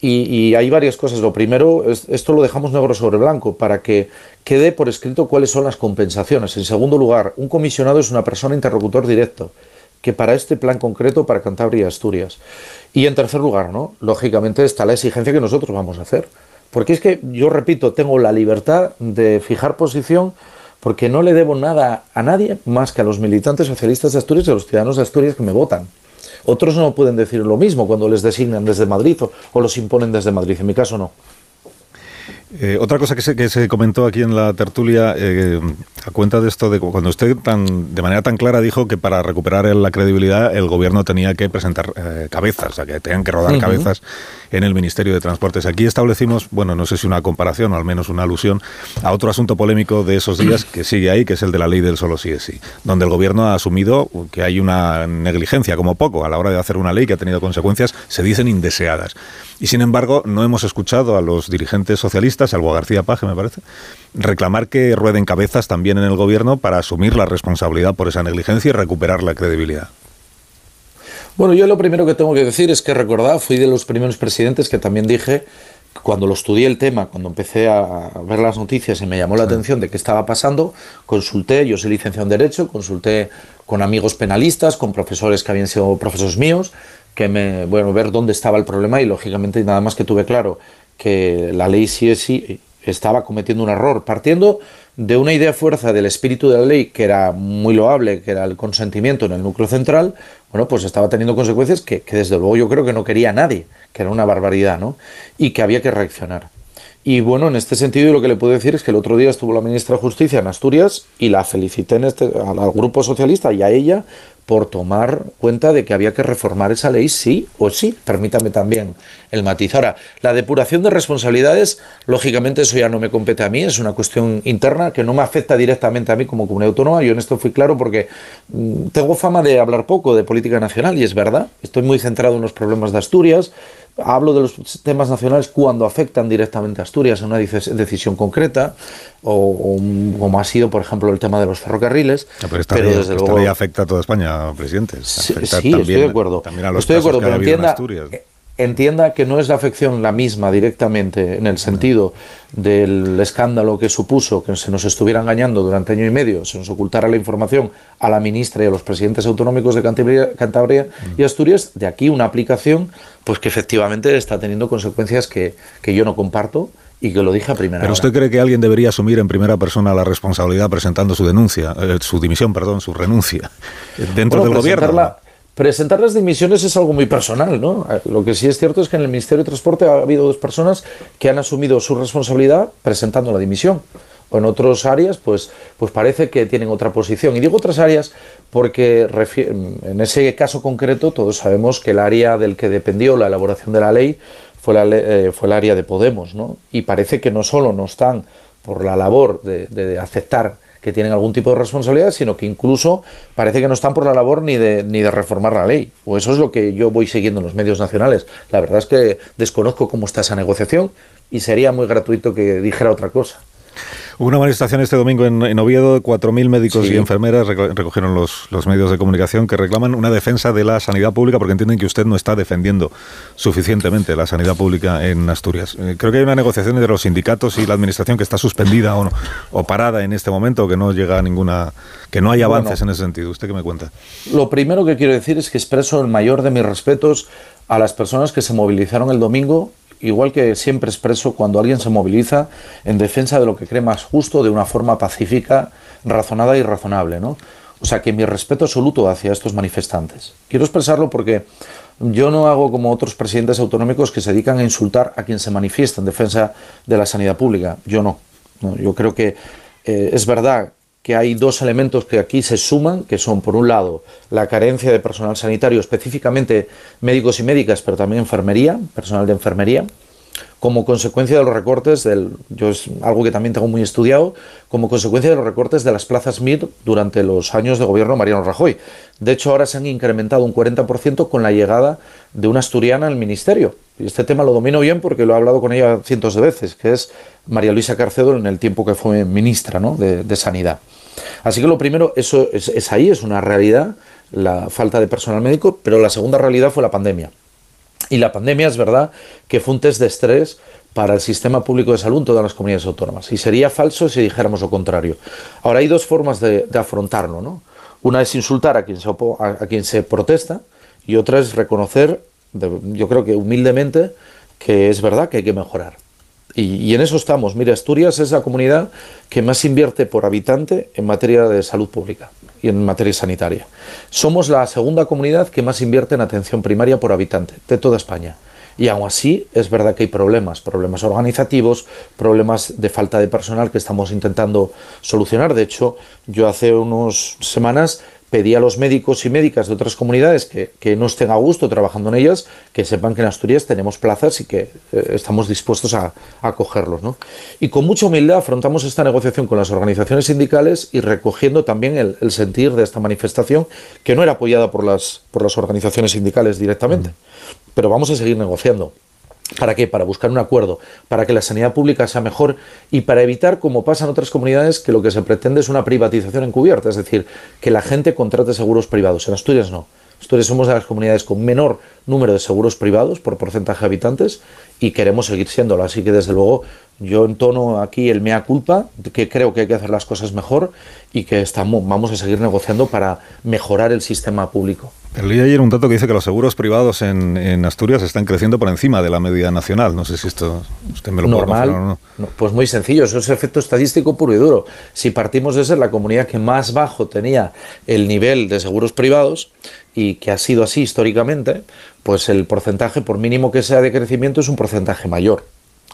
Y, hay varias cosas. Lo primero, esto lo dejamos negro sobre blanco para que quede por escrito cuáles son las compensaciones. En segundo lugar, un comisionado es una persona interlocutor directo que para este plan concreto, para Cantabria y Asturias. Y en tercer lugar, ¿no? lógicamente está la exigencia que nosotros vamos a hacer. Porque es que, yo repito, tengo la libertad de fijar posición porque no le debo nada a nadie más que a los militantes socialistas de Asturias y a los ciudadanos de Asturias que me votan. Otros no pueden decir lo mismo cuando les designan desde Madrid o, los imponen desde Madrid. En mi caso no. Eh, otra cosa que se, que se comentó aquí en la tertulia, eh, a cuenta de esto, de cuando usted tan, de manera tan clara dijo que para recuperar la credibilidad el gobierno tenía que presentar eh, cabezas, o sea, que tenían que rodar cabezas en el Ministerio de Transportes. Aquí establecimos, bueno, no sé si una comparación o al menos una alusión a otro asunto polémico de esos días *clears throat* que sigue ahí, que es el de la ley del solo sí es sí, donde el gobierno ha asumido que hay una negligencia, como poco, a la hora de hacer una ley que ha tenido consecuencias, se dicen indeseadas. Y sin embargo, no hemos escuchado a los dirigentes socialistas, salvo a García Paje, me parece, reclamar que rueden cabezas también en el gobierno para asumir la responsabilidad por esa negligencia y recuperar la credibilidad. Bueno, yo lo primero que tengo que decir es que recordad, fui de los primeros presidentes que también dije, cuando lo estudié el tema, cuando empecé a ver las noticias y me llamó la atención de qué estaba pasando, consulté, yo soy licenciado en Derecho, consulté con amigos penalistas, con profesores que habían sido profesores míos, que me, bueno, ver dónde estaba el problema y lógicamente nada más que tuve claro que la ley sí sí estaba cometiendo un error, partiendo de una idea fuerza del espíritu de la ley que era muy loable, que era el consentimiento en el núcleo central, bueno, pues estaba teniendo consecuencias que, desde luego yo creo que no quería nadie, que era una barbaridad, ¿no? Y que había que reaccionar. Y bueno, en este sentido lo que le puedo decir es que el otro día estuvo la ministra de Justicia en Asturias y la felicité en este, al grupo socialista y a ella por tomar cuenta de que había que reformar esa ley, sí o sí. Permítame también el matiz. Ahora, la depuración de responsabilidades, lógicamente eso ya no me compete a mí, es una cuestión interna que no me afecta directamente a mí como comunidad autónoma. Yo en esto fui claro porque mm, tengo fama de hablar poco de política nacional y es verdad. Estoy muy centrado en los problemas de Asturias, hablo de los temas nacionales cuando afectan directamente a Asturias en una decisión concreta, o, como ha sido, por ejemplo, el tema de los ferrocarriles. pero esta, ley, desde luego, afecta a toda España, presidente. sí, estoy de acuerdo. estoy de acuerdo, pero entienda, entienda que no es la afección la misma directamente en el sentido del escándalo que supuso que se nos estuviera engañando durante año y medio, se nos ocultara la información a la ministra y a los presidentes autonómicos de Cantabria, y Asturias, de aquí una aplicación pues que efectivamente está teniendo consecuencias que, que yo no comparto y que lo dije a primera ¿Pero usted cree que alguien debería asumir en primera persona la responsabilidad presentando su denuncia, eh, su dimisión, perdón, su renuncia dentro del gobierno? Presentar las dimisiones es algo muy personal, ¿no? Lo que sí es cierto es que en el Ministerio de Transporte ha habido dos personas que han asumido su responsabilidad presentando la dimisión. O en otras áreas, pues, pues parece que tienen otra posición. Y digo otras áreas porque en ese caso concreto todos sabemos que el área del que dependió la elaboración de la ley fue, la, eh, fue el área de Podemos, ¿no? Y parece que no solo no están por la labor de, de aceptar que tienen algún tipo de responsabilidad, sino que incluso parece que no están por la labor ni de, ni de reformar la ley. O eso es lo que yo voy siguiendo en los medios nacionales. La verdad es que desconozco cómo está esa negociación y sería muy gratuito que dijera otra cosa. Hubo una manifestación este domingo en, en Oviedo, 4.000 médicos y enfermeras recogieron los, los, medios de comunicación que reclaman una defensa de la sanidad pública porque entienden que usted no está defendiendo suficientemente la sanidad pública en Asturias. Eh, creo que hay una negociación entre los sindicatos y la administración que está suspendida o, o parada en este momento, que no llega a ninguna, que no hay avances en ese sentido. ¿Usted qué me cuenta? Lo primero que quiero decir es que expreso el mayor de mis respetos a las personas que se movilizaron el domingo igual que siempre expreso cuando alguien se moviliza en defensa de lo que cree más justo de una forma pacífica, razonada y razonable, ¿no? O sea que mi respeto absoluto hacia estos manifestantes. Quiero expresarlo porque yo no hago como otros presidentes autonómicos que se dedican a insultar a quien se manifiesta en defensa de la sanidad pública. Yo no. yo creo que eh, es verdad que hay dos elementos que aquí se suman, que son, por un lado, la carencia de personal sanitario, específicamente médicos y médicas, pero también enfermería, personal de enfermería, como consecuencia de los recortes, del, yo es algo que también tengo muy estudiado, como consecuencia de los recortes de las plazas MIR durante los años de gobierno de Mariano Rajoy. De hecho, ahora se han incrementado un 40% con la llegada de una asturiana al ministerio. Y este tema lo domino bien porque lo he hablado con ella cientos de veces, que es María Luisa Carcedo en el tiempo que fue ministra ¿no? de Sanidad. Así que lo primero, eso es, ahí, es una realidad, la falta de personal médico, pero la segunda realidad fue la pandemia. Y la pandemia es verdad que fue un test de estrés para el sistema público de salud en todas las comunidades autónomas. Y sería falso si dijéramos lo contrario. Ahora hay dos formas de, afrontarlo. ¿no? Una es insultar a quien, se a, quien se protesta y otra es reconocer, yo creo que humildemente, que es verdad que hay que mejorar. Y, en eso estamos. Mire, Asturias es la comunidad que más invierte por habitante en materia de salud pública y en materia sanitaria. Somos la segunda comunidad que más invierte en atención primaria por habitante de toda España. Y aún así es verdad que hay problemas, problemas organizativos, problemas de falta de personal que estamos intentando solucionar. De hecho, yo hace unas semanas pedí a los médicos y médicas de otras comunidades que, que, no estén a gusto trabajando en ellas, que sepan que en Asturias tenemos plazas y que eh, estamos dispuestos a, a cogerlos. ¿no? Y con mucha humildad afrontamos esta negociación con las organizaciones sindicales y recogiendo también el, el sentir de esta manifestación, que no era apoyada por las, por las organizaciones sindicales directamente. Pero vamos a seguir negociando. ¿Para qué? Para buscar un acuerdo, para que la sanidad pública sea mejor y para evitar, como pasa en otras comunidades, que lo que se pretende es una privatización encubierta, es decir, que la gente contrate seguros privados. En Asturias no. Asturias somos de las comunidades con menor número de seguros privados por porcentaje de habitantes y queremos seguir siéndolo. Así que, desde luego, yo entono aquí el mea culpa, que creo que hay que hacer las cosas mejor y que estamos, vamos a seguir negociando para mejorar el sistema público. Leí ayer un dato que dice que los seguros privados en, Asturias están creciendo por encima de la media nacional. No sé si esto usted me lo Normal, puede o no. Pues muy sencillo, eso es efecto estadístico puro y duro. Si partimos de ser la comunidad que más bajo tenía el nivel de seguros privados y que ha sido así históricamente, pues el porcentaje, por mínimo que sea de crecimiento, es un porcentaje mayor.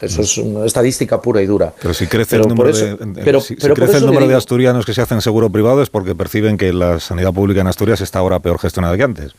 Eso es una estadística pura y dura. Pero si crece el número, de, si, crece el número de asturianos que se hacen seguro privado es porque perciben que la sanidad pública en Asturias está ahora peor gestionada que antes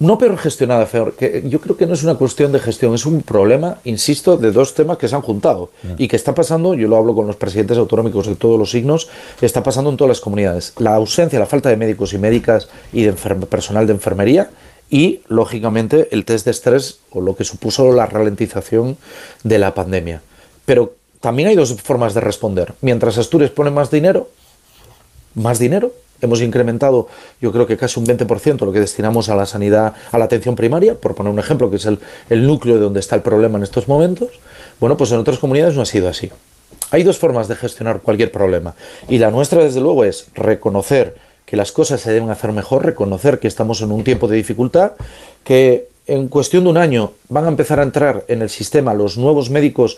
no peor gestionada, peor, que yo creo que no es una cuestión de gestión, es un problema, insisto, de dos temas que se han juntado y que está pasando, yo lo hablo con los presidentes autonómicos de todos los signos, está pasando en todas las comunidades. La ausencia, la falta de médicos y médicas y de personal de enfermería y, lógicamente, el test de estrés o lo que supuso la ralentización de la pandemia. Pero también hay dos formas de responder. Mientras Asturias pone más dinero, más dinero, Hemos incrementado, yo creo que casi un 20% lo que destinamos a la sanidad, a la atención primaria, por poner un ejemplo, que es el, el núcleo de donde está el problema en estos momentos. Bueno, pues en otras comunidades no ha sido así. Hay dos formas de gestionar cualquier problema. Y la nuestra, desde luego, es reconocer que las cosas se deben hacer mejor, reconocer que estamos en un tiempo de dificultad, que en cuestión de un año van a empezar a entrar en el sistema los nuevos médicos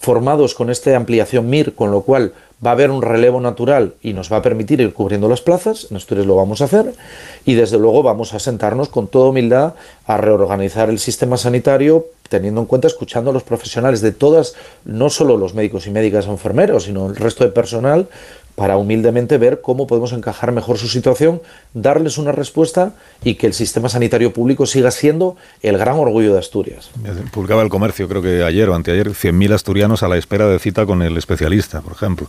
formados con esta ampliación MIR, con lo cual va a haber un relevo natural y nos va a permitir ir cubriendo las plazas, Asturias lo vamos a hacer, y desde luego vamos a sentarnos con toda humildad a reorganizar el sistema sanitario, teniendo en cuenta, escuchando a los profesionales de todas, no solo los médicos y médicas enfermeros, sino el resto de personal, para humildemente ver cómo podemos encajar mejor su situación, darles una respuesta y que el sistema sanitario público siga siendo el gran orgullo de Asturias. Publicaba el comercio, creo que ayer o anteayer, 100.000 asturianos a la espera de cita con el especialista, por ejemplo.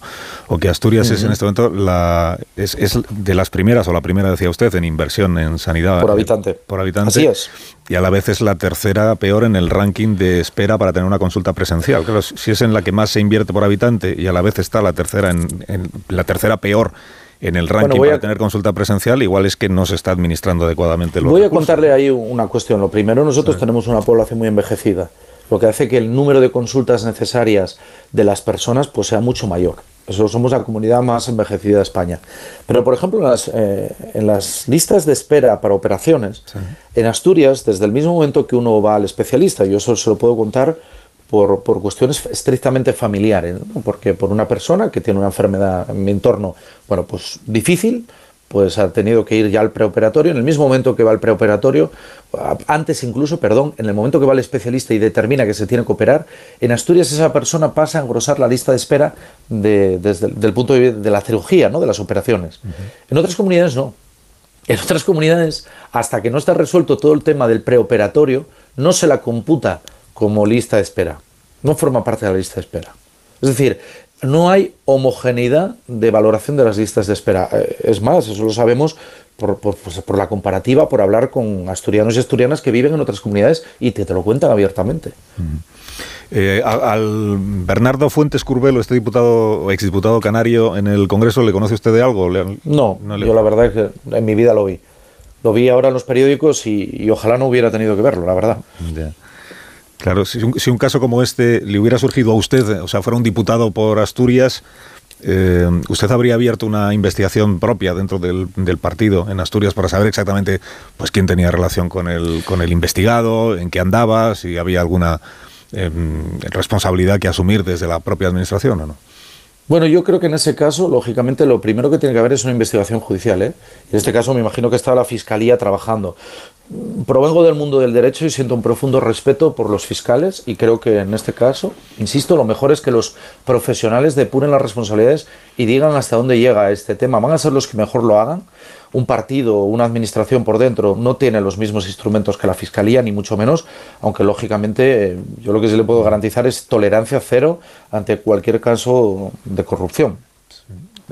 O que Asturias es en este momento la, es, es, de las primeras, o la primera, decía usted, en inversión en sanidad. Por habitante. Por habitante. Así es. Y a la vez es la tercera peor en el ranking de espera para tener una consulta presencial. Claro, si es en la que más se invierte por habitante y a la vez está la tercera en, en la tercera peor en el ranking para tener consulta presencial, igual es que no se está administrando adecuadamente. Los voy a contarle ahí una cuestión. Lo primero, nosotros tenemos una población muy envejecida, lo que hace que el número de consultas necesarias de las personas pues sea mucho mayor. Eso somos la comunidad más envejecida de España. Pero, por ejemplo, en las, eh, en las listas de espera para operaciones, en Asturias, desde el mismo momento que uno va al especialista, yo eso se lo puedo contar por, por cuestiones estrictamente familiares, porque por una persona que tiene una enfermedad en mi entorno, bueno, pues difícil, pues ha tenido que ir ya al preoperatorio. En el mismo momento que va al preoperatorio, antes incluso, perdón, en el momento que va al especialista y determina que se tiene que operar, en Asturias esa persona pasa a engrosar la lista de espera desde el del punto de vista de la cirugía, ¿no? de las operaciones. En otras comunidades no. En otras comunidades, hasta que no está resuelto todo el tema del preoperatorio, no se la computa como lista de espera. No forma parte de la lista de espera. Es decir, no hay homogeneidad de valoración de las listas de espera. Eh, es más, eso lo sabemos por, pues, por, la comparativa, por hablar con asturianos y asturianas que viven en otras comunidades y te, te lo cuentan abiertamente. Eh, al Bernardo Fuentes Curbelo, este diputado exdiputado canario en el Congreso, ¿le conoce usted de algo? no, yo la verdad es que en mi vida lo vi. Lo vi ahora en los periódicos y, ojalá no hubiera tenido que verlo, la verdad. Claro, si un, caso como este le hubiera surgido a usted, o sea, fuera un diputado por Asturias, eh, ¿usted habría abierto una investigación propia dentro del, partido en Asturias para saber exactamente pues quién tenía relación con el, con el investigado, en qué andaba, si había alguna em, responsabilidad que asumir desde la propia administración o no? Bueno, yo creo que en ese caso, lógicamente, lo primero que tiene que haber es una investigación judicial. ¿eh? En este caso, me imagino que estaba la Fiscalía trabajando provengo del mundo del derecho y siento un profundo respeto por los fiscales y creo que en este caso, insisto, lo mejor es que los profesionales depuren las responsabilidades y digan hasta dónde llega este tema. Van a ser los que mejor lo hagan. Un partido o una administración por dentro no tiene los mismos instrumentos que la fiscalía, ni mucho menos, aunque lógicamente eh, yo lo que sí le puedo garantizar es tolerancia cero ante cualquier caso de corrupción.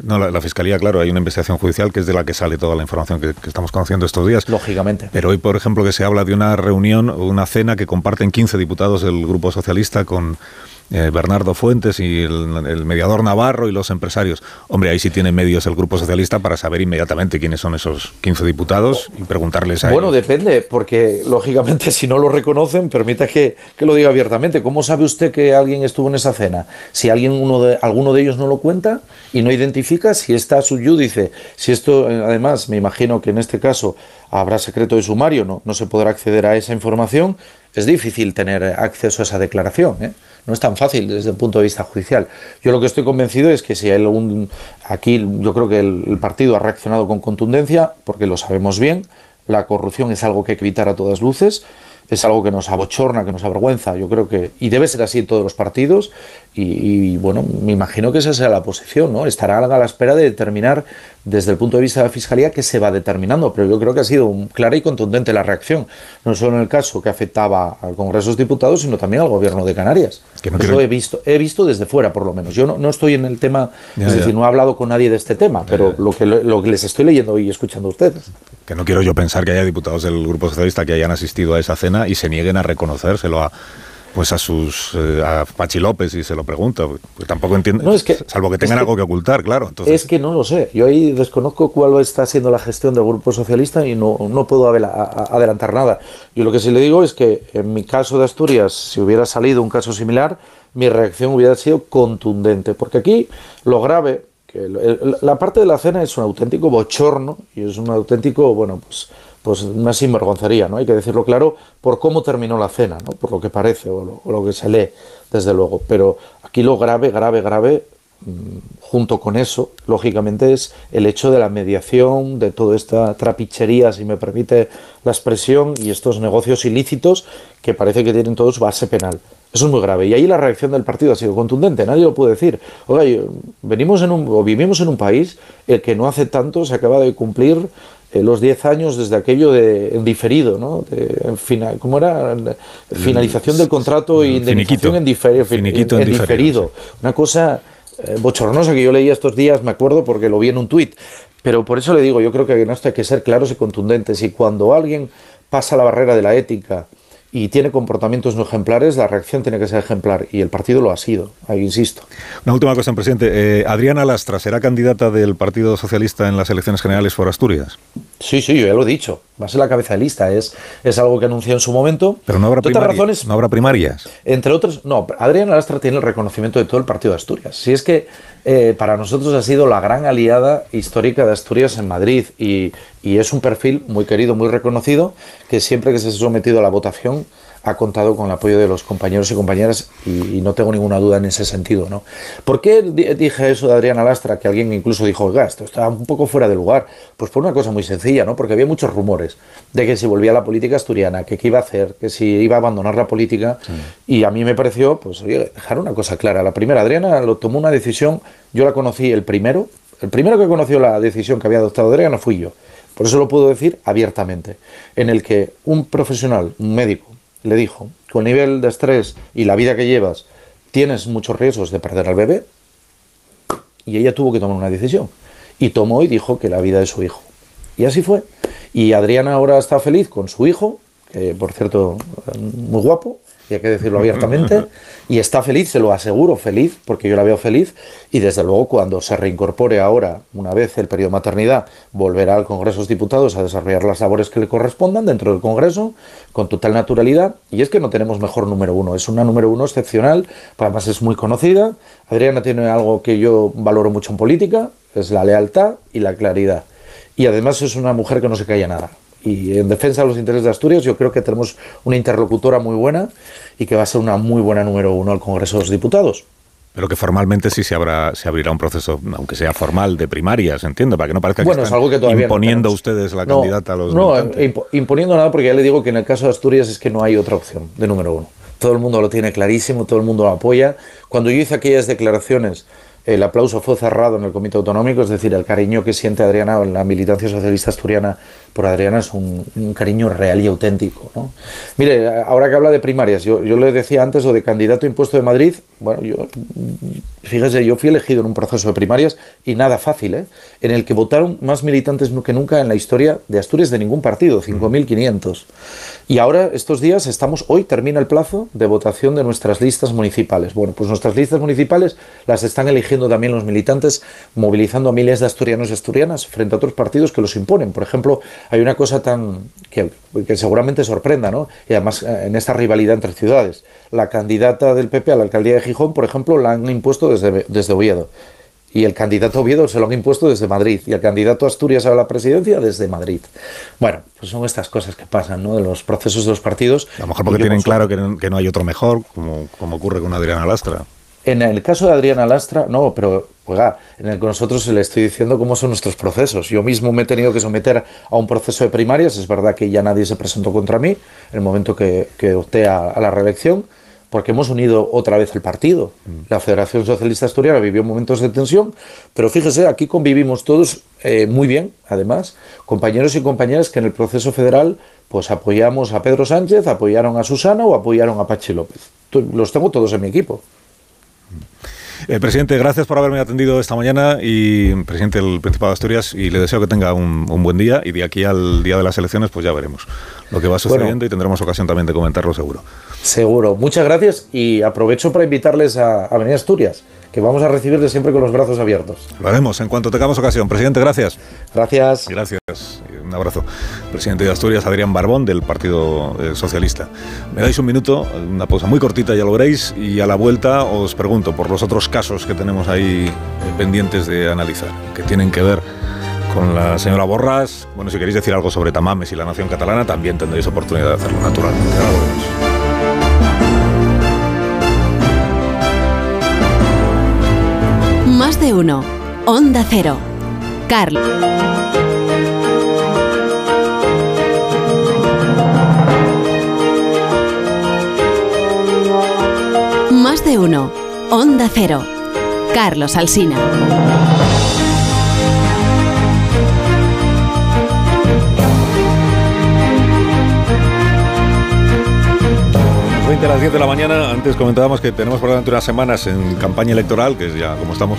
No, la, Fiscalía, claro, hay una investigación judicial que es de la que sale toda la información que, estamos conociendo estos días. Lógicamente. Pero hoy, por ejemplo, que se habla de una reunión, una cena que comparten 15 diputados del Grupo Socialista con eh, Bernardo Fuentes y el, mediador Navarro y los empresarios. Hombre, ahí sí tiene medios el Grupo Socialista para saber inmediatamente quiénes son esos 15 diputados y preguntarles a Bueno, depende, porque lógicamente *laughs* si no lo reconocen, permita que, que, lo diga abiertamente. ¿Cómo sabe usted que alguien estuvo en esa cena? Si alguien uno de, alguno de ellos no lo cuenta y no identifica, si está su dice, si esto, eh, además, me imagino que en este caso habrá secreto de sumario, no, no se podrá acceder a esa información, es difícil tener acceso a esa declaración. ¿eh? No es tan fácil desde el punto de vista judicial. Yo lo que estoy convencido es que si hay algún. Aquí yo creo que el, partido ha reaccionado con contundencia, porque lo sabemos bien. La corrupción es algo que hay que evitar a todas luces. es algo que nos abochorna, que nos avergüenza. Yo creo que, y debe ser así en todos los partidos, y, bueno, me imagino que esa sea la posición, ¿no? Estará a la espera de determinar desde el punto de vista de la Fiscalía qué se va determinando, pero yo creo que ha sido clara y contundente la reacción, no solo en el caso que afectaba al Congreso de los Diputados, sino también al Gobierno de Canarias. Que no Eso he visto, he visto desde fuera, por lo menos. Yo no, estoy en el tema, es decir, no he hablado con nadie de este tema, pero lo que, lo que les estoy leyendo y escuchando a ustedes. Que no quiero yo pensar que haya diputados del Grupo Socialista que hayan asistido a esa cena y se nieguen a reconocérselo a pues a sus eh, a Pachi López y se lo pregunta, pues tampoco entiende, no, es que, salvo que tengan algo que ocultar, claro. Entonces... Es que no lo sé. Yo ahí desconozco cuál está siendo la gestión del Grupo Socialista y no, no puedo adelantar nada. Yo lo que sí le digo es que en mi caso de Asturias, si hubiera salido un caso similar, mi reacción hubiera sido contundente, porque aquí lo grave, que la parte de la cena es un auténtico bochorno y es un auténtico, bueno, pues pues una sinvergoncería, ¿no? Hay que decirlo claro por cómo terminó la cena, ¿no? Por lo que parece o lo, que se lee, desde luego. Pero aquí lo grave, grave, grave, mm, junto con eso, lógicamente, es el hecho de la mediación, de toda esta trapichería, si me permite la expresión, y estos negocios ilícitos que parece que tienen todos base penal. Eso es muy grave. Y ahí la reacción del partido ha sido contundente, nadie lo puede decir. Oiga, venimos en un, o vivimos en un país el que no hace tanto se acaba de cumplir eh, los 10 años desde aquello de en diferido, ¿no? De, final, ¿Cómo era? Finalización del contrato y indemnización en, en, diferido. Una cosa eh, bochornosa que yo leía estos días, me acuerdo, porque lo vi en un tuit. Pero por eso le digo, yo creo que en esto hay que ser claros y contundentes. Y cuando alguien pasa la barrera de la ética y tiene comportamientos no ejemplares, la reacción tiene que ser ejemplar y el partido lo ha sido, ahí insisto. Una última cosa, presidente. Eh, Adriana Lastra será candidata del Partido Socialista en las elecciones generales por Asturias. Sí, sí, yo ya lo he dicho. Va a ser la cabeza de lista. Es, es algo que anunció en su momento. Pero no habrá, primarias, no habrá primarias. Entre otros, no. Adriana Lastra tiene el reconocimiento de todo el partido de Asturias. Si es que eh, para nosotros ha sido la gran aliada histórica de Asturias en Madrid y, y es un perfil muy querido, muy reconocido, que siempre que se ha sometido a la votación ha contado con el apoyo de los compañeros y compañeras y, no tengo ninguna duda en ese sentido. ¿no? ¿Por qué dije eso de Adriana Lastra, que alguien incluso dijo, oiga, esto está un poco fuera de lugar? Pues por una cosa muy sencilla, ¿no? porque había muchos rumores de que si volvía a la política asturiana, que qué iba a hacer, que si iba a abandonar la política, y a mí me pareció, pues oye, dejar una cosa clara. La primera, Adriana lo tomó una decisión, yo la conocí el primero, el primero que conoció la decisión que había adoptado Adriana fui yo. Por eso lo puedo decir abiertamente, en el que un profesional, un médico, le dijo, con el nivel de estrés y la vida que llevas, tienes muchos riesgos de perder al bebé. Y ella tuvo que tomar una decisión. Y tomó y dijo que la vida de su hijo. Y así fue. Y Adriana ahora está feliz con su hijo, que por cierto, muy guapo, y hay que decirlo abiertamente, y está feliz, se lo aseguro, feliz, porque yo la veo feliz, y desde luego cuando se reincorpore ahora, una vez el periodo de maternidad, volverá al Congreso de los Diputados a desarrollar las labores que le correspondan dentro del Congreso, con total naturalidad, y es que no tenemos mejor número uno, es una número uno excepcional, además es muy conocida, Adriana tiene algo que yo valoro mucho en política, es la lealtad y la claridad, y además es una mujer que no se calla nada y en defensa de los intereses de Asturias yo creo que tenemos una interlocutora muy buena y que va a ser una muy buena número uno al Congreso de los Diputados. Pero que formalmente sí se, habrá, se abrirá un proceso, aunque sea formal, de primarias, entiendo, para que no parezca que bueno, están que imponiendo ustedes la candidata a los No, imponiendo nada, porque ya le digo que en el caso de Asturias es que no hay otra opción de número uno. Todo el mundo lo tiene clarísimo, todo el mundo lo apoya. Cuando yo hice aquellas declaraciones el aplauso fue cerrado en el Comité Autonómico, es decir, el cariño que siente Adriana, la militancia socialista asturiana por Adriana es un, cariño real y auténtico. ¿no? Mire, ahora que habla de primarias, yo, yo le decía antes lo de candidato impuesto de Madrid, bueno, yo, fíjese, yo fui elegido en un proceso de primarias y nada fácil, ¿eh? en el que votaron más militantes que nunca en la historia de Asturias de ningún partido, 5.500. Y ahora, estos días, estamos, hoy termina el plazo de votación de nuestras listas municipales. Bueno, pues nuestras listas municipales las están eligiendo también los militantes, movilizando a miles de asturianos y asturianas frente a otros partidos que los imponen. Por ejemplo, hay una cosa tan que, que seguramente sorprenda, ¿no? Y además eh, en esta rivalidad entre ciudades. La candidata del PP a la alcaldía de Gijón, por ejemplo, la han impuesto desde, desde Oviedo y el candidato Oviedo se lo han impuesto desde Madrid y el candidato Asturias a la presidencia desde Madrid. Bueno, pues son estas cosas que pasan, ¿no? De los procesos de los partidos. A lo mejor porque tienen claro que no, hay otro mejor, como, como ocurre con Adriana Lastra. En el caso de Adriana Lastra, no, pero oiga, en el que nosotros le estoy diciendo cómo son nuestros procesos. Yo mismo me he tenido que someter a un proceso de primarias, es verdad que ya nadie se presentó contra mí en el momento que, que opté a, a la reelección, porque hemos unido otra vez el partido. La Federación Socialista Asturiana vivió momentos de tensión, pero fíjese, aquí convivimos todos eh, muy bien, además, compañeros y compañeras que en el proceso federal pues apoyamos a Pedro Sánchez, apoyaron a Susana o apoyaron a Pachi López. Los tengo todos en mi equipo. Eh, presidente, gracias por haberme atendido esta mañana y presidente del Principado de Asturias y le deseo que tenga un, un, buen día y de aquí al día de las elecciones pues ya veremos lo que va sucediendo bueno, y tendremos ocasión también de comentarlo seguro. Seguro. Muchas gracias y aprovecho para invitarles a, a venir a Asturias que vamos a recibirles siempre con los brazos abiertos. Lo haremos en cuanto tengamos ocasión. Presidente, gracias. Gracias. Gracias. Un abrazo. Presidente de Asturias, Adrián Barbón, del Partido eh, Socialista. Me dais un minuto, una pausa muy cortita, ya lo veréis, y a la vuelta os pregunto por los otros casos que tenemos ahí eh, pendientes de analizar, que tienen que ver con la señora Borras. Bueno, si queréis decir algo sobre Tamames y la nación catalana, también tendréis oportunidad de hacerlo, naturalmente. De uno. Onda Cero. Carl. Más de uno. Onda Cero. Carlos Alsina. 20 a las 10 de la mañana. Antes comentábamos que tenemos por delante unas semanas en campaña electoral, que es ya como estamos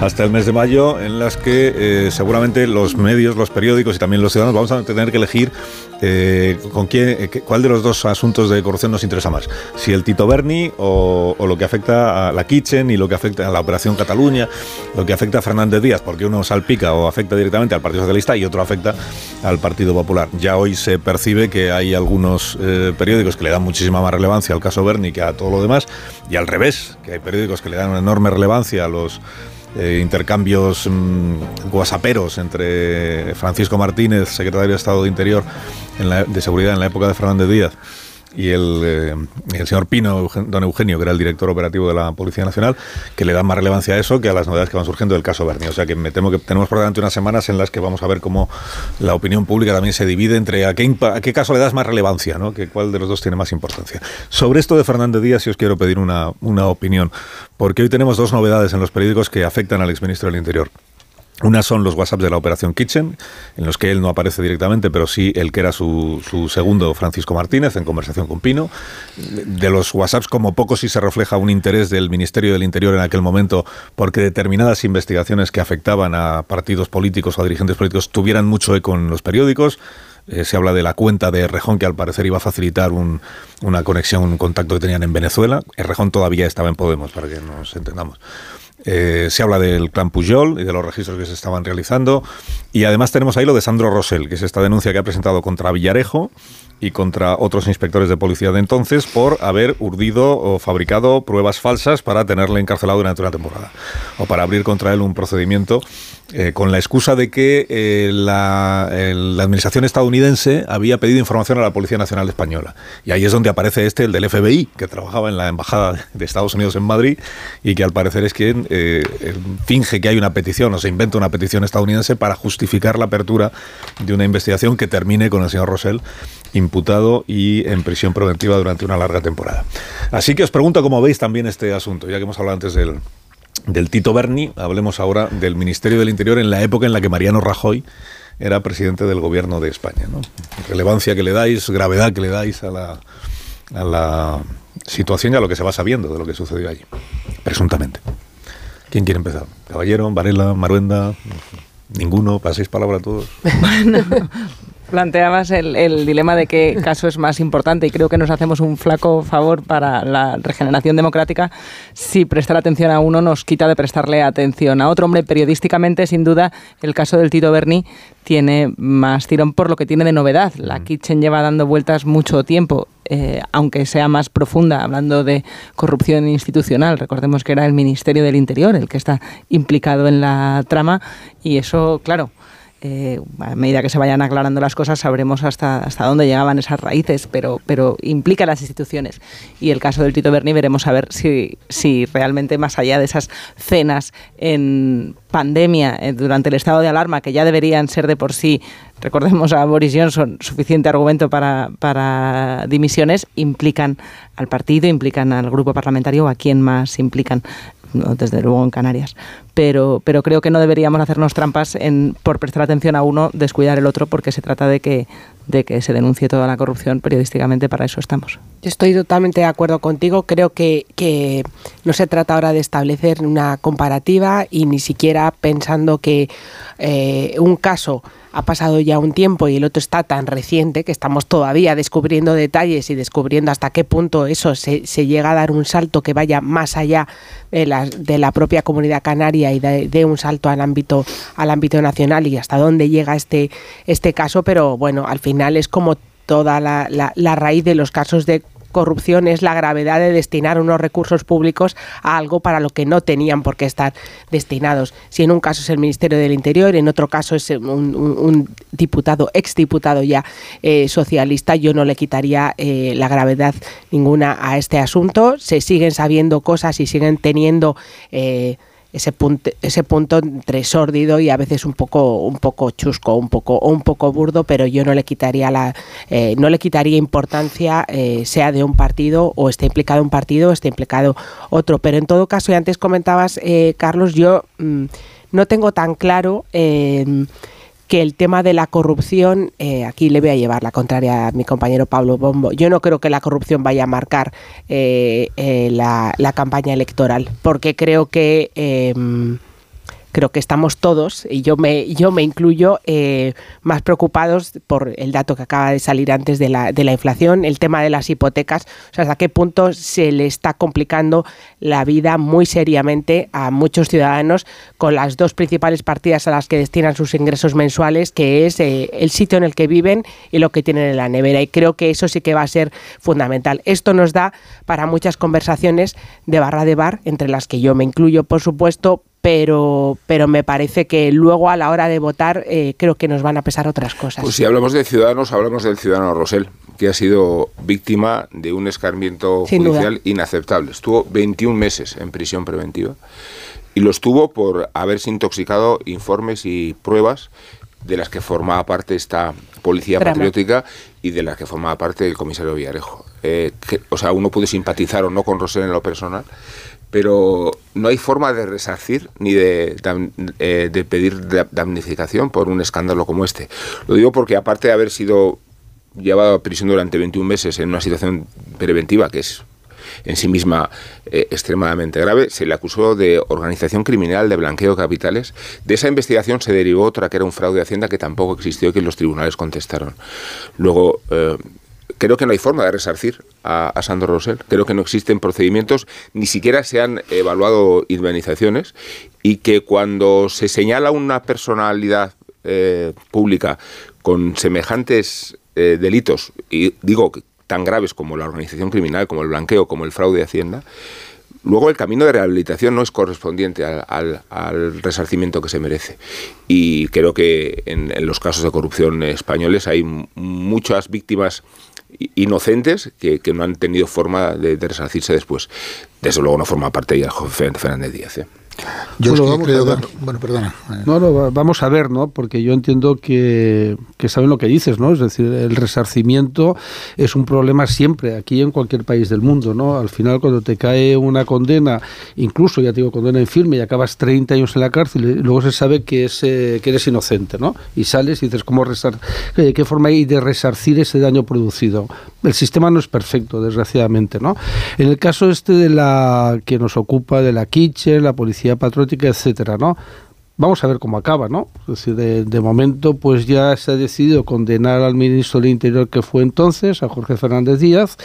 hasta el mes de mayo, en las que eh, seguramente los medios, los periódicos y también los ciudadanos vamos a tener que elegir eh, con quién, eh, cuál de los dos asuntos de corrupción nos interesa más. Si el Tito Berni o, o, lo que afecta a la Kitchen y lo que afecta a la Operación Cataluña, lo que afecta a Fernández Díaz, porque uno salpica o afecta directamente al Partido Socialista y otro afecta al Partido Popular. Ya hoy se percibe que hay algunos periódicos que le dan muchísima más relevancia al caso Berni que a todo lo demás, y al revés, que hay periódicos que le dan una enorme relevancia a los eh, intercambios mmm, guasaperos entre Francisco Martínez, secretario de Estado de Interior de Seguridad en la época de Fernández Díaz, y el, eh, el, señor Pino, don Eugenio, que era el director operativo de la Policía Nacional, que le dan más relevancia a eso que a las novedades que van surgiendo del caso Berni. O sea que me temo que tenemos por delante unas semanas en las que vamos a ver cómo la opinión pública también se divide entre a qué, a qué caso le das más relevancia, ¿no? que cuál de los dos tiene más importancia. Sobre esto de Fernández Díaz, si os quiero pedir una, una opinión, porque hoy tenemos dos novedades en los periódicos que afectan al exministro del Interior. Una son los WhatsApp de la Operación Kitchen, en los que él no aparece directamente, pero sí el que era su, su, segundo, Francisco Martínez, en conversación con Pino. De los WhatsApps, como poco sí se refleja un interés del Ministerio del Interior en aquel momento, porque determinadas investigaciones que afectaban a partidos políticos o a dirigentes políticos tuvieran mucho eco en los periódicos. Eh, se habla de la cuenta de Rejón, que al parecer iba a facilitar un, una conexión, un contacto que tenían en Venezuela. Rejón todavía estaba en Podemos, para que nos entendamos. Eh, se habla del clan Pujol y de los registros que se estaban realizando. Y además tenemos ahí lo de Sandro Rosell, que es esta denuncia que ha presentado contra Villarejo y contra otros inspectores de policía de entonces por haber urdido o fabricado pruebas falsas para tenerle encarcelado durante una temporada o para abrir contra él un procedimiento eh, con la excusa de que eh, la, el, la, administración estadounidense había pedido información a la Policía Nacional Española. Y ahí es donde aparece este, el del FBI, que trabajaba en la Embajada de Estados Unidos en Madrid y que al parecer es quien eh, finge que hay una petición o se inventa una petición estadounidense para justificar la apertura de una investigación que termine con el señor Rosell imputado y en prisión preventiva durante una larga temporada. Así que os pregunto cómo veis también este asunto, ya que hemos hablado antes del, del Tito Berni, hablemos ahora del Ministerio del Interior en la época en la que Mariano Rajoy era presidente del gobierno de España. ¿no? Relevancia que le dais, gravedad que le dais a la, a la situación y a lo que se va sabiendo de lo que sucedió allí, presuntamente. ¿Quién quiere empezar? Caballero, Varela, Maruenda, ninguno, paséis palabra a todos. *laughs* *laughs* Bueno, planteabas el, el, dilema de qué caso es más importante y creo que nos hacemos un flaco favor para la regeneración democrática si prestar atención a uno nos quita de prestarle atención a otro. Hombre, periodísticamente, sin duda, el caso del Tito Berni tiene más tirón por lo que tiene de novedad. La Kitchen lleva dando vueltas mucho tiempo, eh, aunque sea más profunda, hablando de corrupción institucional. Recordemos que era el Ministerio del Interior el que está implicado en la trama y eso, claro, eh, a medida que se vayan aclarando las cosas sabremos hasta, hasta dónde llegaban esas raíces, pero, pero implica las instituciones. Y el caso del Tito Berni veremos a ver si, si realmente más allá de esas cenas en pandemia, eh, durante el estado de alarma, que ya deberían ser de por sí, recordemos a Boris Johnson, suficiente argumento para, para dimisiones, implican al partido, implican al grupo parlamentario o a quién más implican desde luego en Canarias. Pero, pero creo que no deberíamos hacernos trampas en, por prestar atención a uno, descuidar el otro, porque se trata de que, de que se denuncie toda la corrupción periodísticamente, para eso estamos. Estoy totalmente de acuerdo contigo. Creo que, que no se trata ahora de establecer una comparativa y ni siquiera pensando que eh, un caso ha pasado ya un tiempo y el otro está tan reciente que estamos todavía descubriendo detalles y descubriendo hasta qué punto eso se, llega a dar un salto que vaya más allá de la, la propia comunidad canaria y de, un salto al ámbito al ámbito nacional y hasta dónde llega este este caso. Pero bueno al final es como toda la, la raíz de los casos de corrupción es la gravedad de destinar unos recursos públicos a algo para lo que no tenían por qué estar destinados. Si en un caso es el Ministerio del Interior, en otro caso es un, diputado, exdiputado ya eh, socialista, yo no le quitaría eh, la gravedad ninguna a este asunto. Se siguen sabiendo cosas y siguen teniendo... Eh, ese punto, ese punto entre sórdido y a veces un poco, un poco chusco, un poco, un poco burdo, pero yo no le quitaría la, eh, no le quitaría importancia, eh, sea de un partido o esté implicado un partido o esté implicado otro. Pero en todo caso, y antes comentabas, eh, Carlos, yo mm, no tengo tan claro que el tema de la corrupción, eh, aquí le voy a llevar la contraria a mi compañero Pablo Bombo, yo no creo que la corrupción vaya a marcar eh, eh, la, campaña electoral, porque creo que em, creo que estamos todos, y yo me, yo me incluyo, eh, más preocupados por el dato que acaba de salir antes de la, de la inflación, el tema de las hipotecas, o sea, hasta qué punto se le está complicando la vida muy seriamente a muchos ciudadanos con las dos principales partidas a las que destinan sus ingresos mensuales, que es eh, el sitio en el que viven y lo que tienen en la nevera. Y creo que eso sí que va a ser fundamental. Esto nos da para muchas conversaciones de barra de bar, entre las que yo me incluyo, por supuesto, pero, pero me parece que luego a la hora de votar eh, creo que nos van a pesar otras cosas. Pues si hablamos de ciudadanos, hablamos del ciudadano Rosell, que ha sido víctima de un escarmiento judicial inaceptable. Estuvo 21 meses en prisión preventiva y lo estuvo por haberse intoxicado informes y pruebas de las que formaba parte esta policía patriótica y de las que formaba parte el comisario Villarejo. Eh, o sea, uno puede simpatizar o no con Rosell en lo personal, pero no hay forma de resarcir ni de, eh, de pedir damnificación por un escándalo como este. Lo digo porque aparte de haber sido llevado a prisión durante 21 meses en una situación preventiva que es en sí misma eh, extremadamente grave, se le acusó de organización criminal, de blanqueo de capitales. De esa investigación se derivó otra que era un fraude de Hacienda que tampoco existió y que los tribunales contestaron. Luego, eh, creo que no hay forma de resarcir a, Sandro Rosell. Creo que no existen procedimientos, ni siquiera se han evaluado indemnizaciones y que cuando se señala una personalidad eh, pública con semejantes eh, delitos, y digo tan graves como la organización criminal, como el blanqueo, como el fraude de Hacienda, Luego el camino de rehabilitación no es correspondiente al, resarcimiento que se merece. Y creo que en, los casos de corrupción españoles hay muchas víctimas inocentes que, no han tenido forma de, resarcirse después. Desde luego no forma parte de Fernández Díaz. ¿eh? Yo bueno, creo bueno, perdona. No, no, vamos a ver, ¿no? Porque yo entiendo que, que, saben lo que dices, ¿no? Es decir, el resarcimiento es un problema siempre, aquí en cualquier país del mundo, ¿no? Al final, cuando te cae una condena, incluso, ya te digo, condena en firme y acabas 30 años en la cárcel, y luego se sabe que, es, eh, que eres inocente, ¿no? Y sales y dices, ¿cómo resar ¿qué forma hay de resarcir ese daño producido? El sistema no es perfecto, desgraciadamente, ¿no? En el caso este de la que nos ocupa, de la Kitchen, la policía patriótica, etcétera, ¿no? Vamos a ver cómo acaba, ¿no? Es decir, de, momento, pues ya se ha decidido condenar al ministro del Interior que fue entonces, a Jorge Fernández Díaz,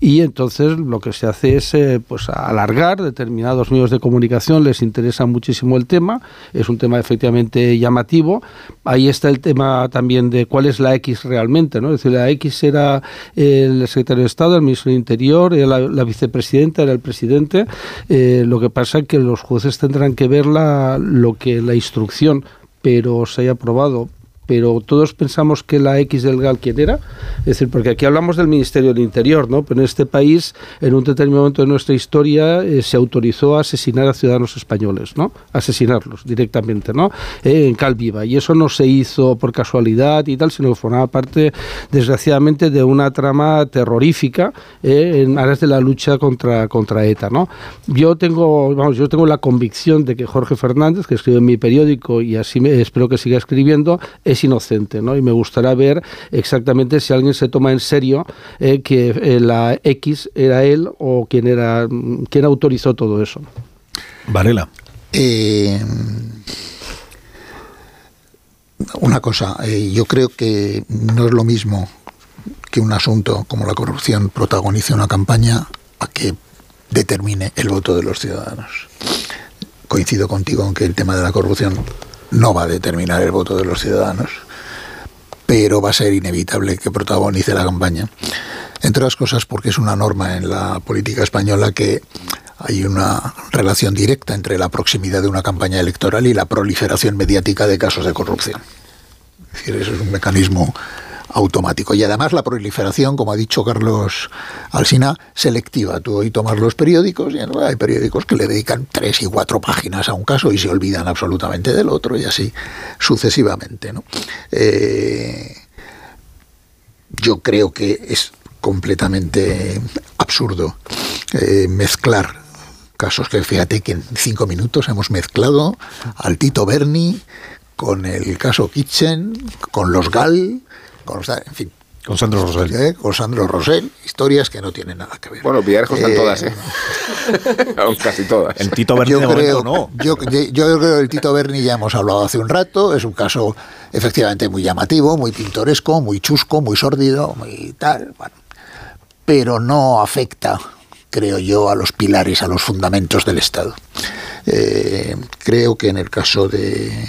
y entonces lo que se hace es, eh, pues, alargar determinados medios de comunicación, les interesa muchísimo el tema, es un tema efectivamente llamativo. Ahí está el tema también de cuál es la X realmente, ¿no? Es decir, la X era el secretario de Estado, el ministro del Interior, la, vicepresidenta, era el presidente. Eh, lo que pasa es que los jueces tendrán que ver la, lo que la instrucción, pero se haya aprobado pero todos pensamos que la X del GAL, ¿quién era? Es decir, porque aquí hablamos del Ministerio del Interior, ¿no? Pero en este país, en un determinado momento de nuestra historia, eh, se autorizó a asesinar a ciudadanos españoles, ¿no? Asesinarlos directamente, ¿no? Eh, en Calviva. Y eso no se hizo por casualidad y tal, sino que formaba parte, desgraciadamente, de una trama terrorífica eh, en aras de la lucha contra, contra ETA, ¿no? Yo tengo, vamos, yo tengo la convicción de que Jorge Fernández, que escribe en mi periódico y así me, espero que siga escribiendo, es inocente, ¿no? Y me gustaría ver exactamente si alguien se toma en serio eh, que eh, la X era él o quién era, quién autorizó todo eso. Varela. Eh, una cosa, yo creo que no es lo mismo que un asunto como la corrupción protagonice una campaña a que determine el voto de los ciudadanos. Coincido contigo en que el tema de la corrupción no va a determinar el voto de los ciudadanos, pero va a ser inevitable que protagonice la campaña. Entre otras cosas porque es una norma en la política española que hay una relación directa entre la proximidad de una campaña electoral y la proliferación mediática de casos de corrupción. Es decir, eso es un mecanismo automático. Y además la proliferación, como ha dicho Carlos Alsina, selectiva. Tú hoy tomas los periódicos y hay periódicos que le dedican tres y cuatro páginas a un caso y se olvidan absolutamente del otro y así sucesivamente. ¿no? Eh, yo creo que es completamente absurdo eh, mezclar casos que fíjate que en cinco minutos hemos mezclado al Tito Berni con el caso Kitchen, con los GAL, con, en fin. Con Sandro Rosell. ¿Eh? Con Sandro Rosell, historias que no tienen nada que ver. Bueno, Villarejo están todas, ¿eh? *laughs* Casi todas. El Tito Berni yo creo, no. Yo, yo, creo que el Tito Berni ya hemos hablado hace un rato, es un caso efectivamente muy llamativo, muy pintoresco, muy chusco, muy sórdido, muy tal, bueno, pero no afecta, creo yo, a los pilares, a los fundamentos del Estado. Eh, creo que en el caso de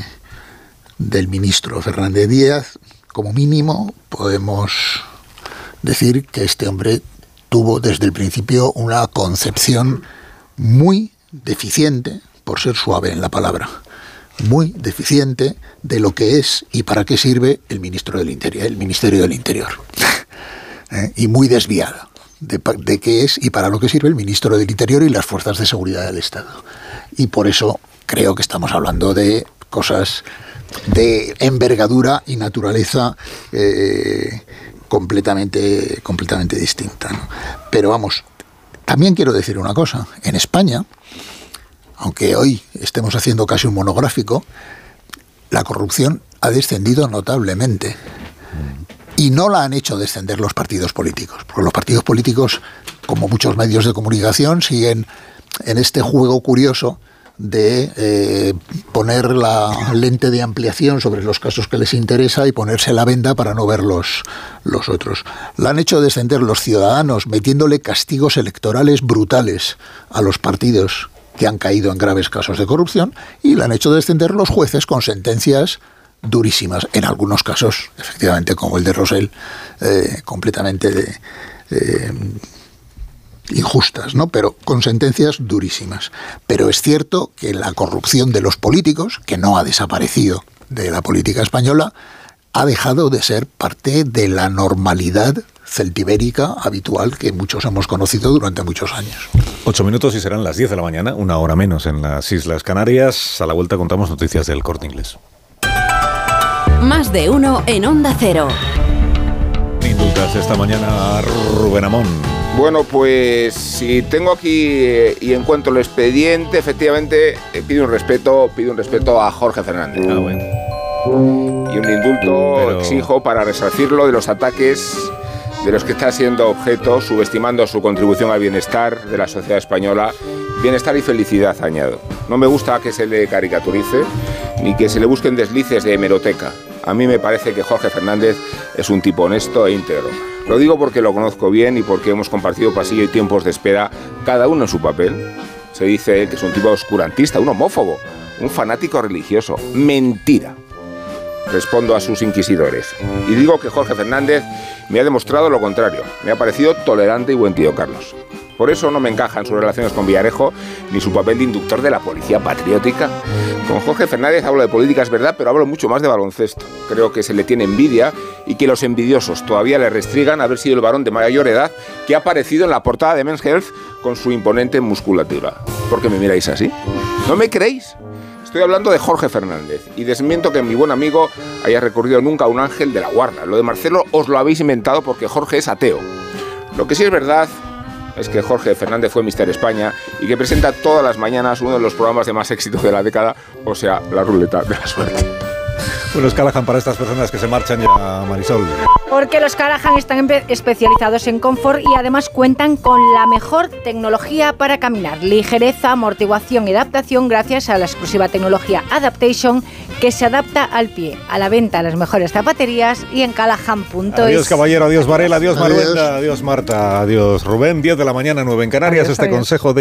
del ministro Fernández Díaz, como mínimo podemos decir que este hombre tuvo desde el principio una concepción muy deficiente, por ser suave en la palabra, muy deficiente de lo que es y para qué sirve el ministro del Interior, el Ministerio del Interior, *laughs* ¿Eh? y muy desviada de, de qué es y para lo que sirve el ministro del Interior y las fuerzas de seguridad del Estado. Y por eso creo que estamos hablando de cosas de envergadura y naturaleza eh, completamente, completamente distinta. Pero vamos, también quiero decir una cosa, en España, aunque hoy estemos haciendo casi un monográfico, la corrupción ha descendido notablemente. Y no la han hecho descender los partidos políticos, porque los partidos políticos, como muchos medios de comunicación, siguen en este juego curioso de eh, poner la lente de ampliación sobre los casos que les interesa y ponerse la venda para no ver los, los otros. La han hecho descender los ciudadanos metiéndole castigos electorales brutales a los partidos que han caído en graves casos de corrupción y la han hecho descender los jueces con sentencias durísimas, en algunos casos, efectivamente, como el de Rosell, eh, completamente de, eh, injustas, ¿no? Pero con sentencias durísimas. Pero es cierto que la corrupción de los políticos, que no ha desaparecido de la política española, ha dejado de ser parte de la normalidad celtibérica habitual que muchos hemos conocido durante muchos años. Ocho minutos y serán las diez de la mañana, una hora menos en las Islas Canarias. A la vuelta contamos noticias del corte inglés. Más de uno en Onda Cero. Indultas esta mañana Rubén Amón. Bueno, pues si tengo aquí eh, y encuentro el expediente, efectivamente eh, pido un respeto, pido un respeto a Jorge Fernández. Ah, bueno. Y un indulto exijo para resarcirlo de los ataques de los que está siendo objeto, subestimando su contribución al bienestar de la sociedad española, bienestar y felicidad, añado. No me gusta que se le caricaturice ni que se le busquen deslices de hemeroteca. A mí me parece que Jorge Fernández es un tipo honesto e íntegro. Lo digo porque lo conozco bien y porque hemos compartido pasillo y tiempos de espera, cada uno en su papel. Se dice que es un tipo oscurantista, un homófobo, un fanático religioso. Mentira. Respondo a sus inquisidores. Y digo que Jorge Fernández me ha demostrado lo contrario. Me ha parecido tolerante y buen tío, Carlos. Por eso no me encajan sus relaciones con Villarejo ni su papel de inductor de la policía patriótica. Con Jorge Fernández hablo de política, es verdad, pero hablo mucho más de baloncesto. Creo que se le tiene envidia y que los envidiosos todavía le restrigan haber sido el varón de mayor edad que ha aparecido en la portada de Men's Health con su imponente musculatura. ¿Por qué me miráis así? ¿No me creéis? Estoy hablando de Jorge Fernández y desmiento que mi buen amigo haya recurrido nunca a un ángel de la guarda. Lo de Marcelo os lo habéis inventado porque Jorge es ateo. Lo que sí es verdad es que Jorge Fernández fue Mister España y que presenta todas las mañanas uno de los programas de más éxito de la década, o sea, la ruleta de la suerte. Bueno, Callahan para estas personas que se marchan ya, Marisol. Porque los Callahan están especializados en confort y además cuentan con la mejor tecnología para caminar. Ligereza, amortiguación y adaptación gracias a la exclusiva tecnología Adaptation que se adapta al pie. A la venta las mejores zapaterías y en callahan.es. Adiós caballero, adiós Varela, adiós Maruenda, adiós Marta, adiós Rubén. 10 de la mañana, 9 en Canarias. este consejo de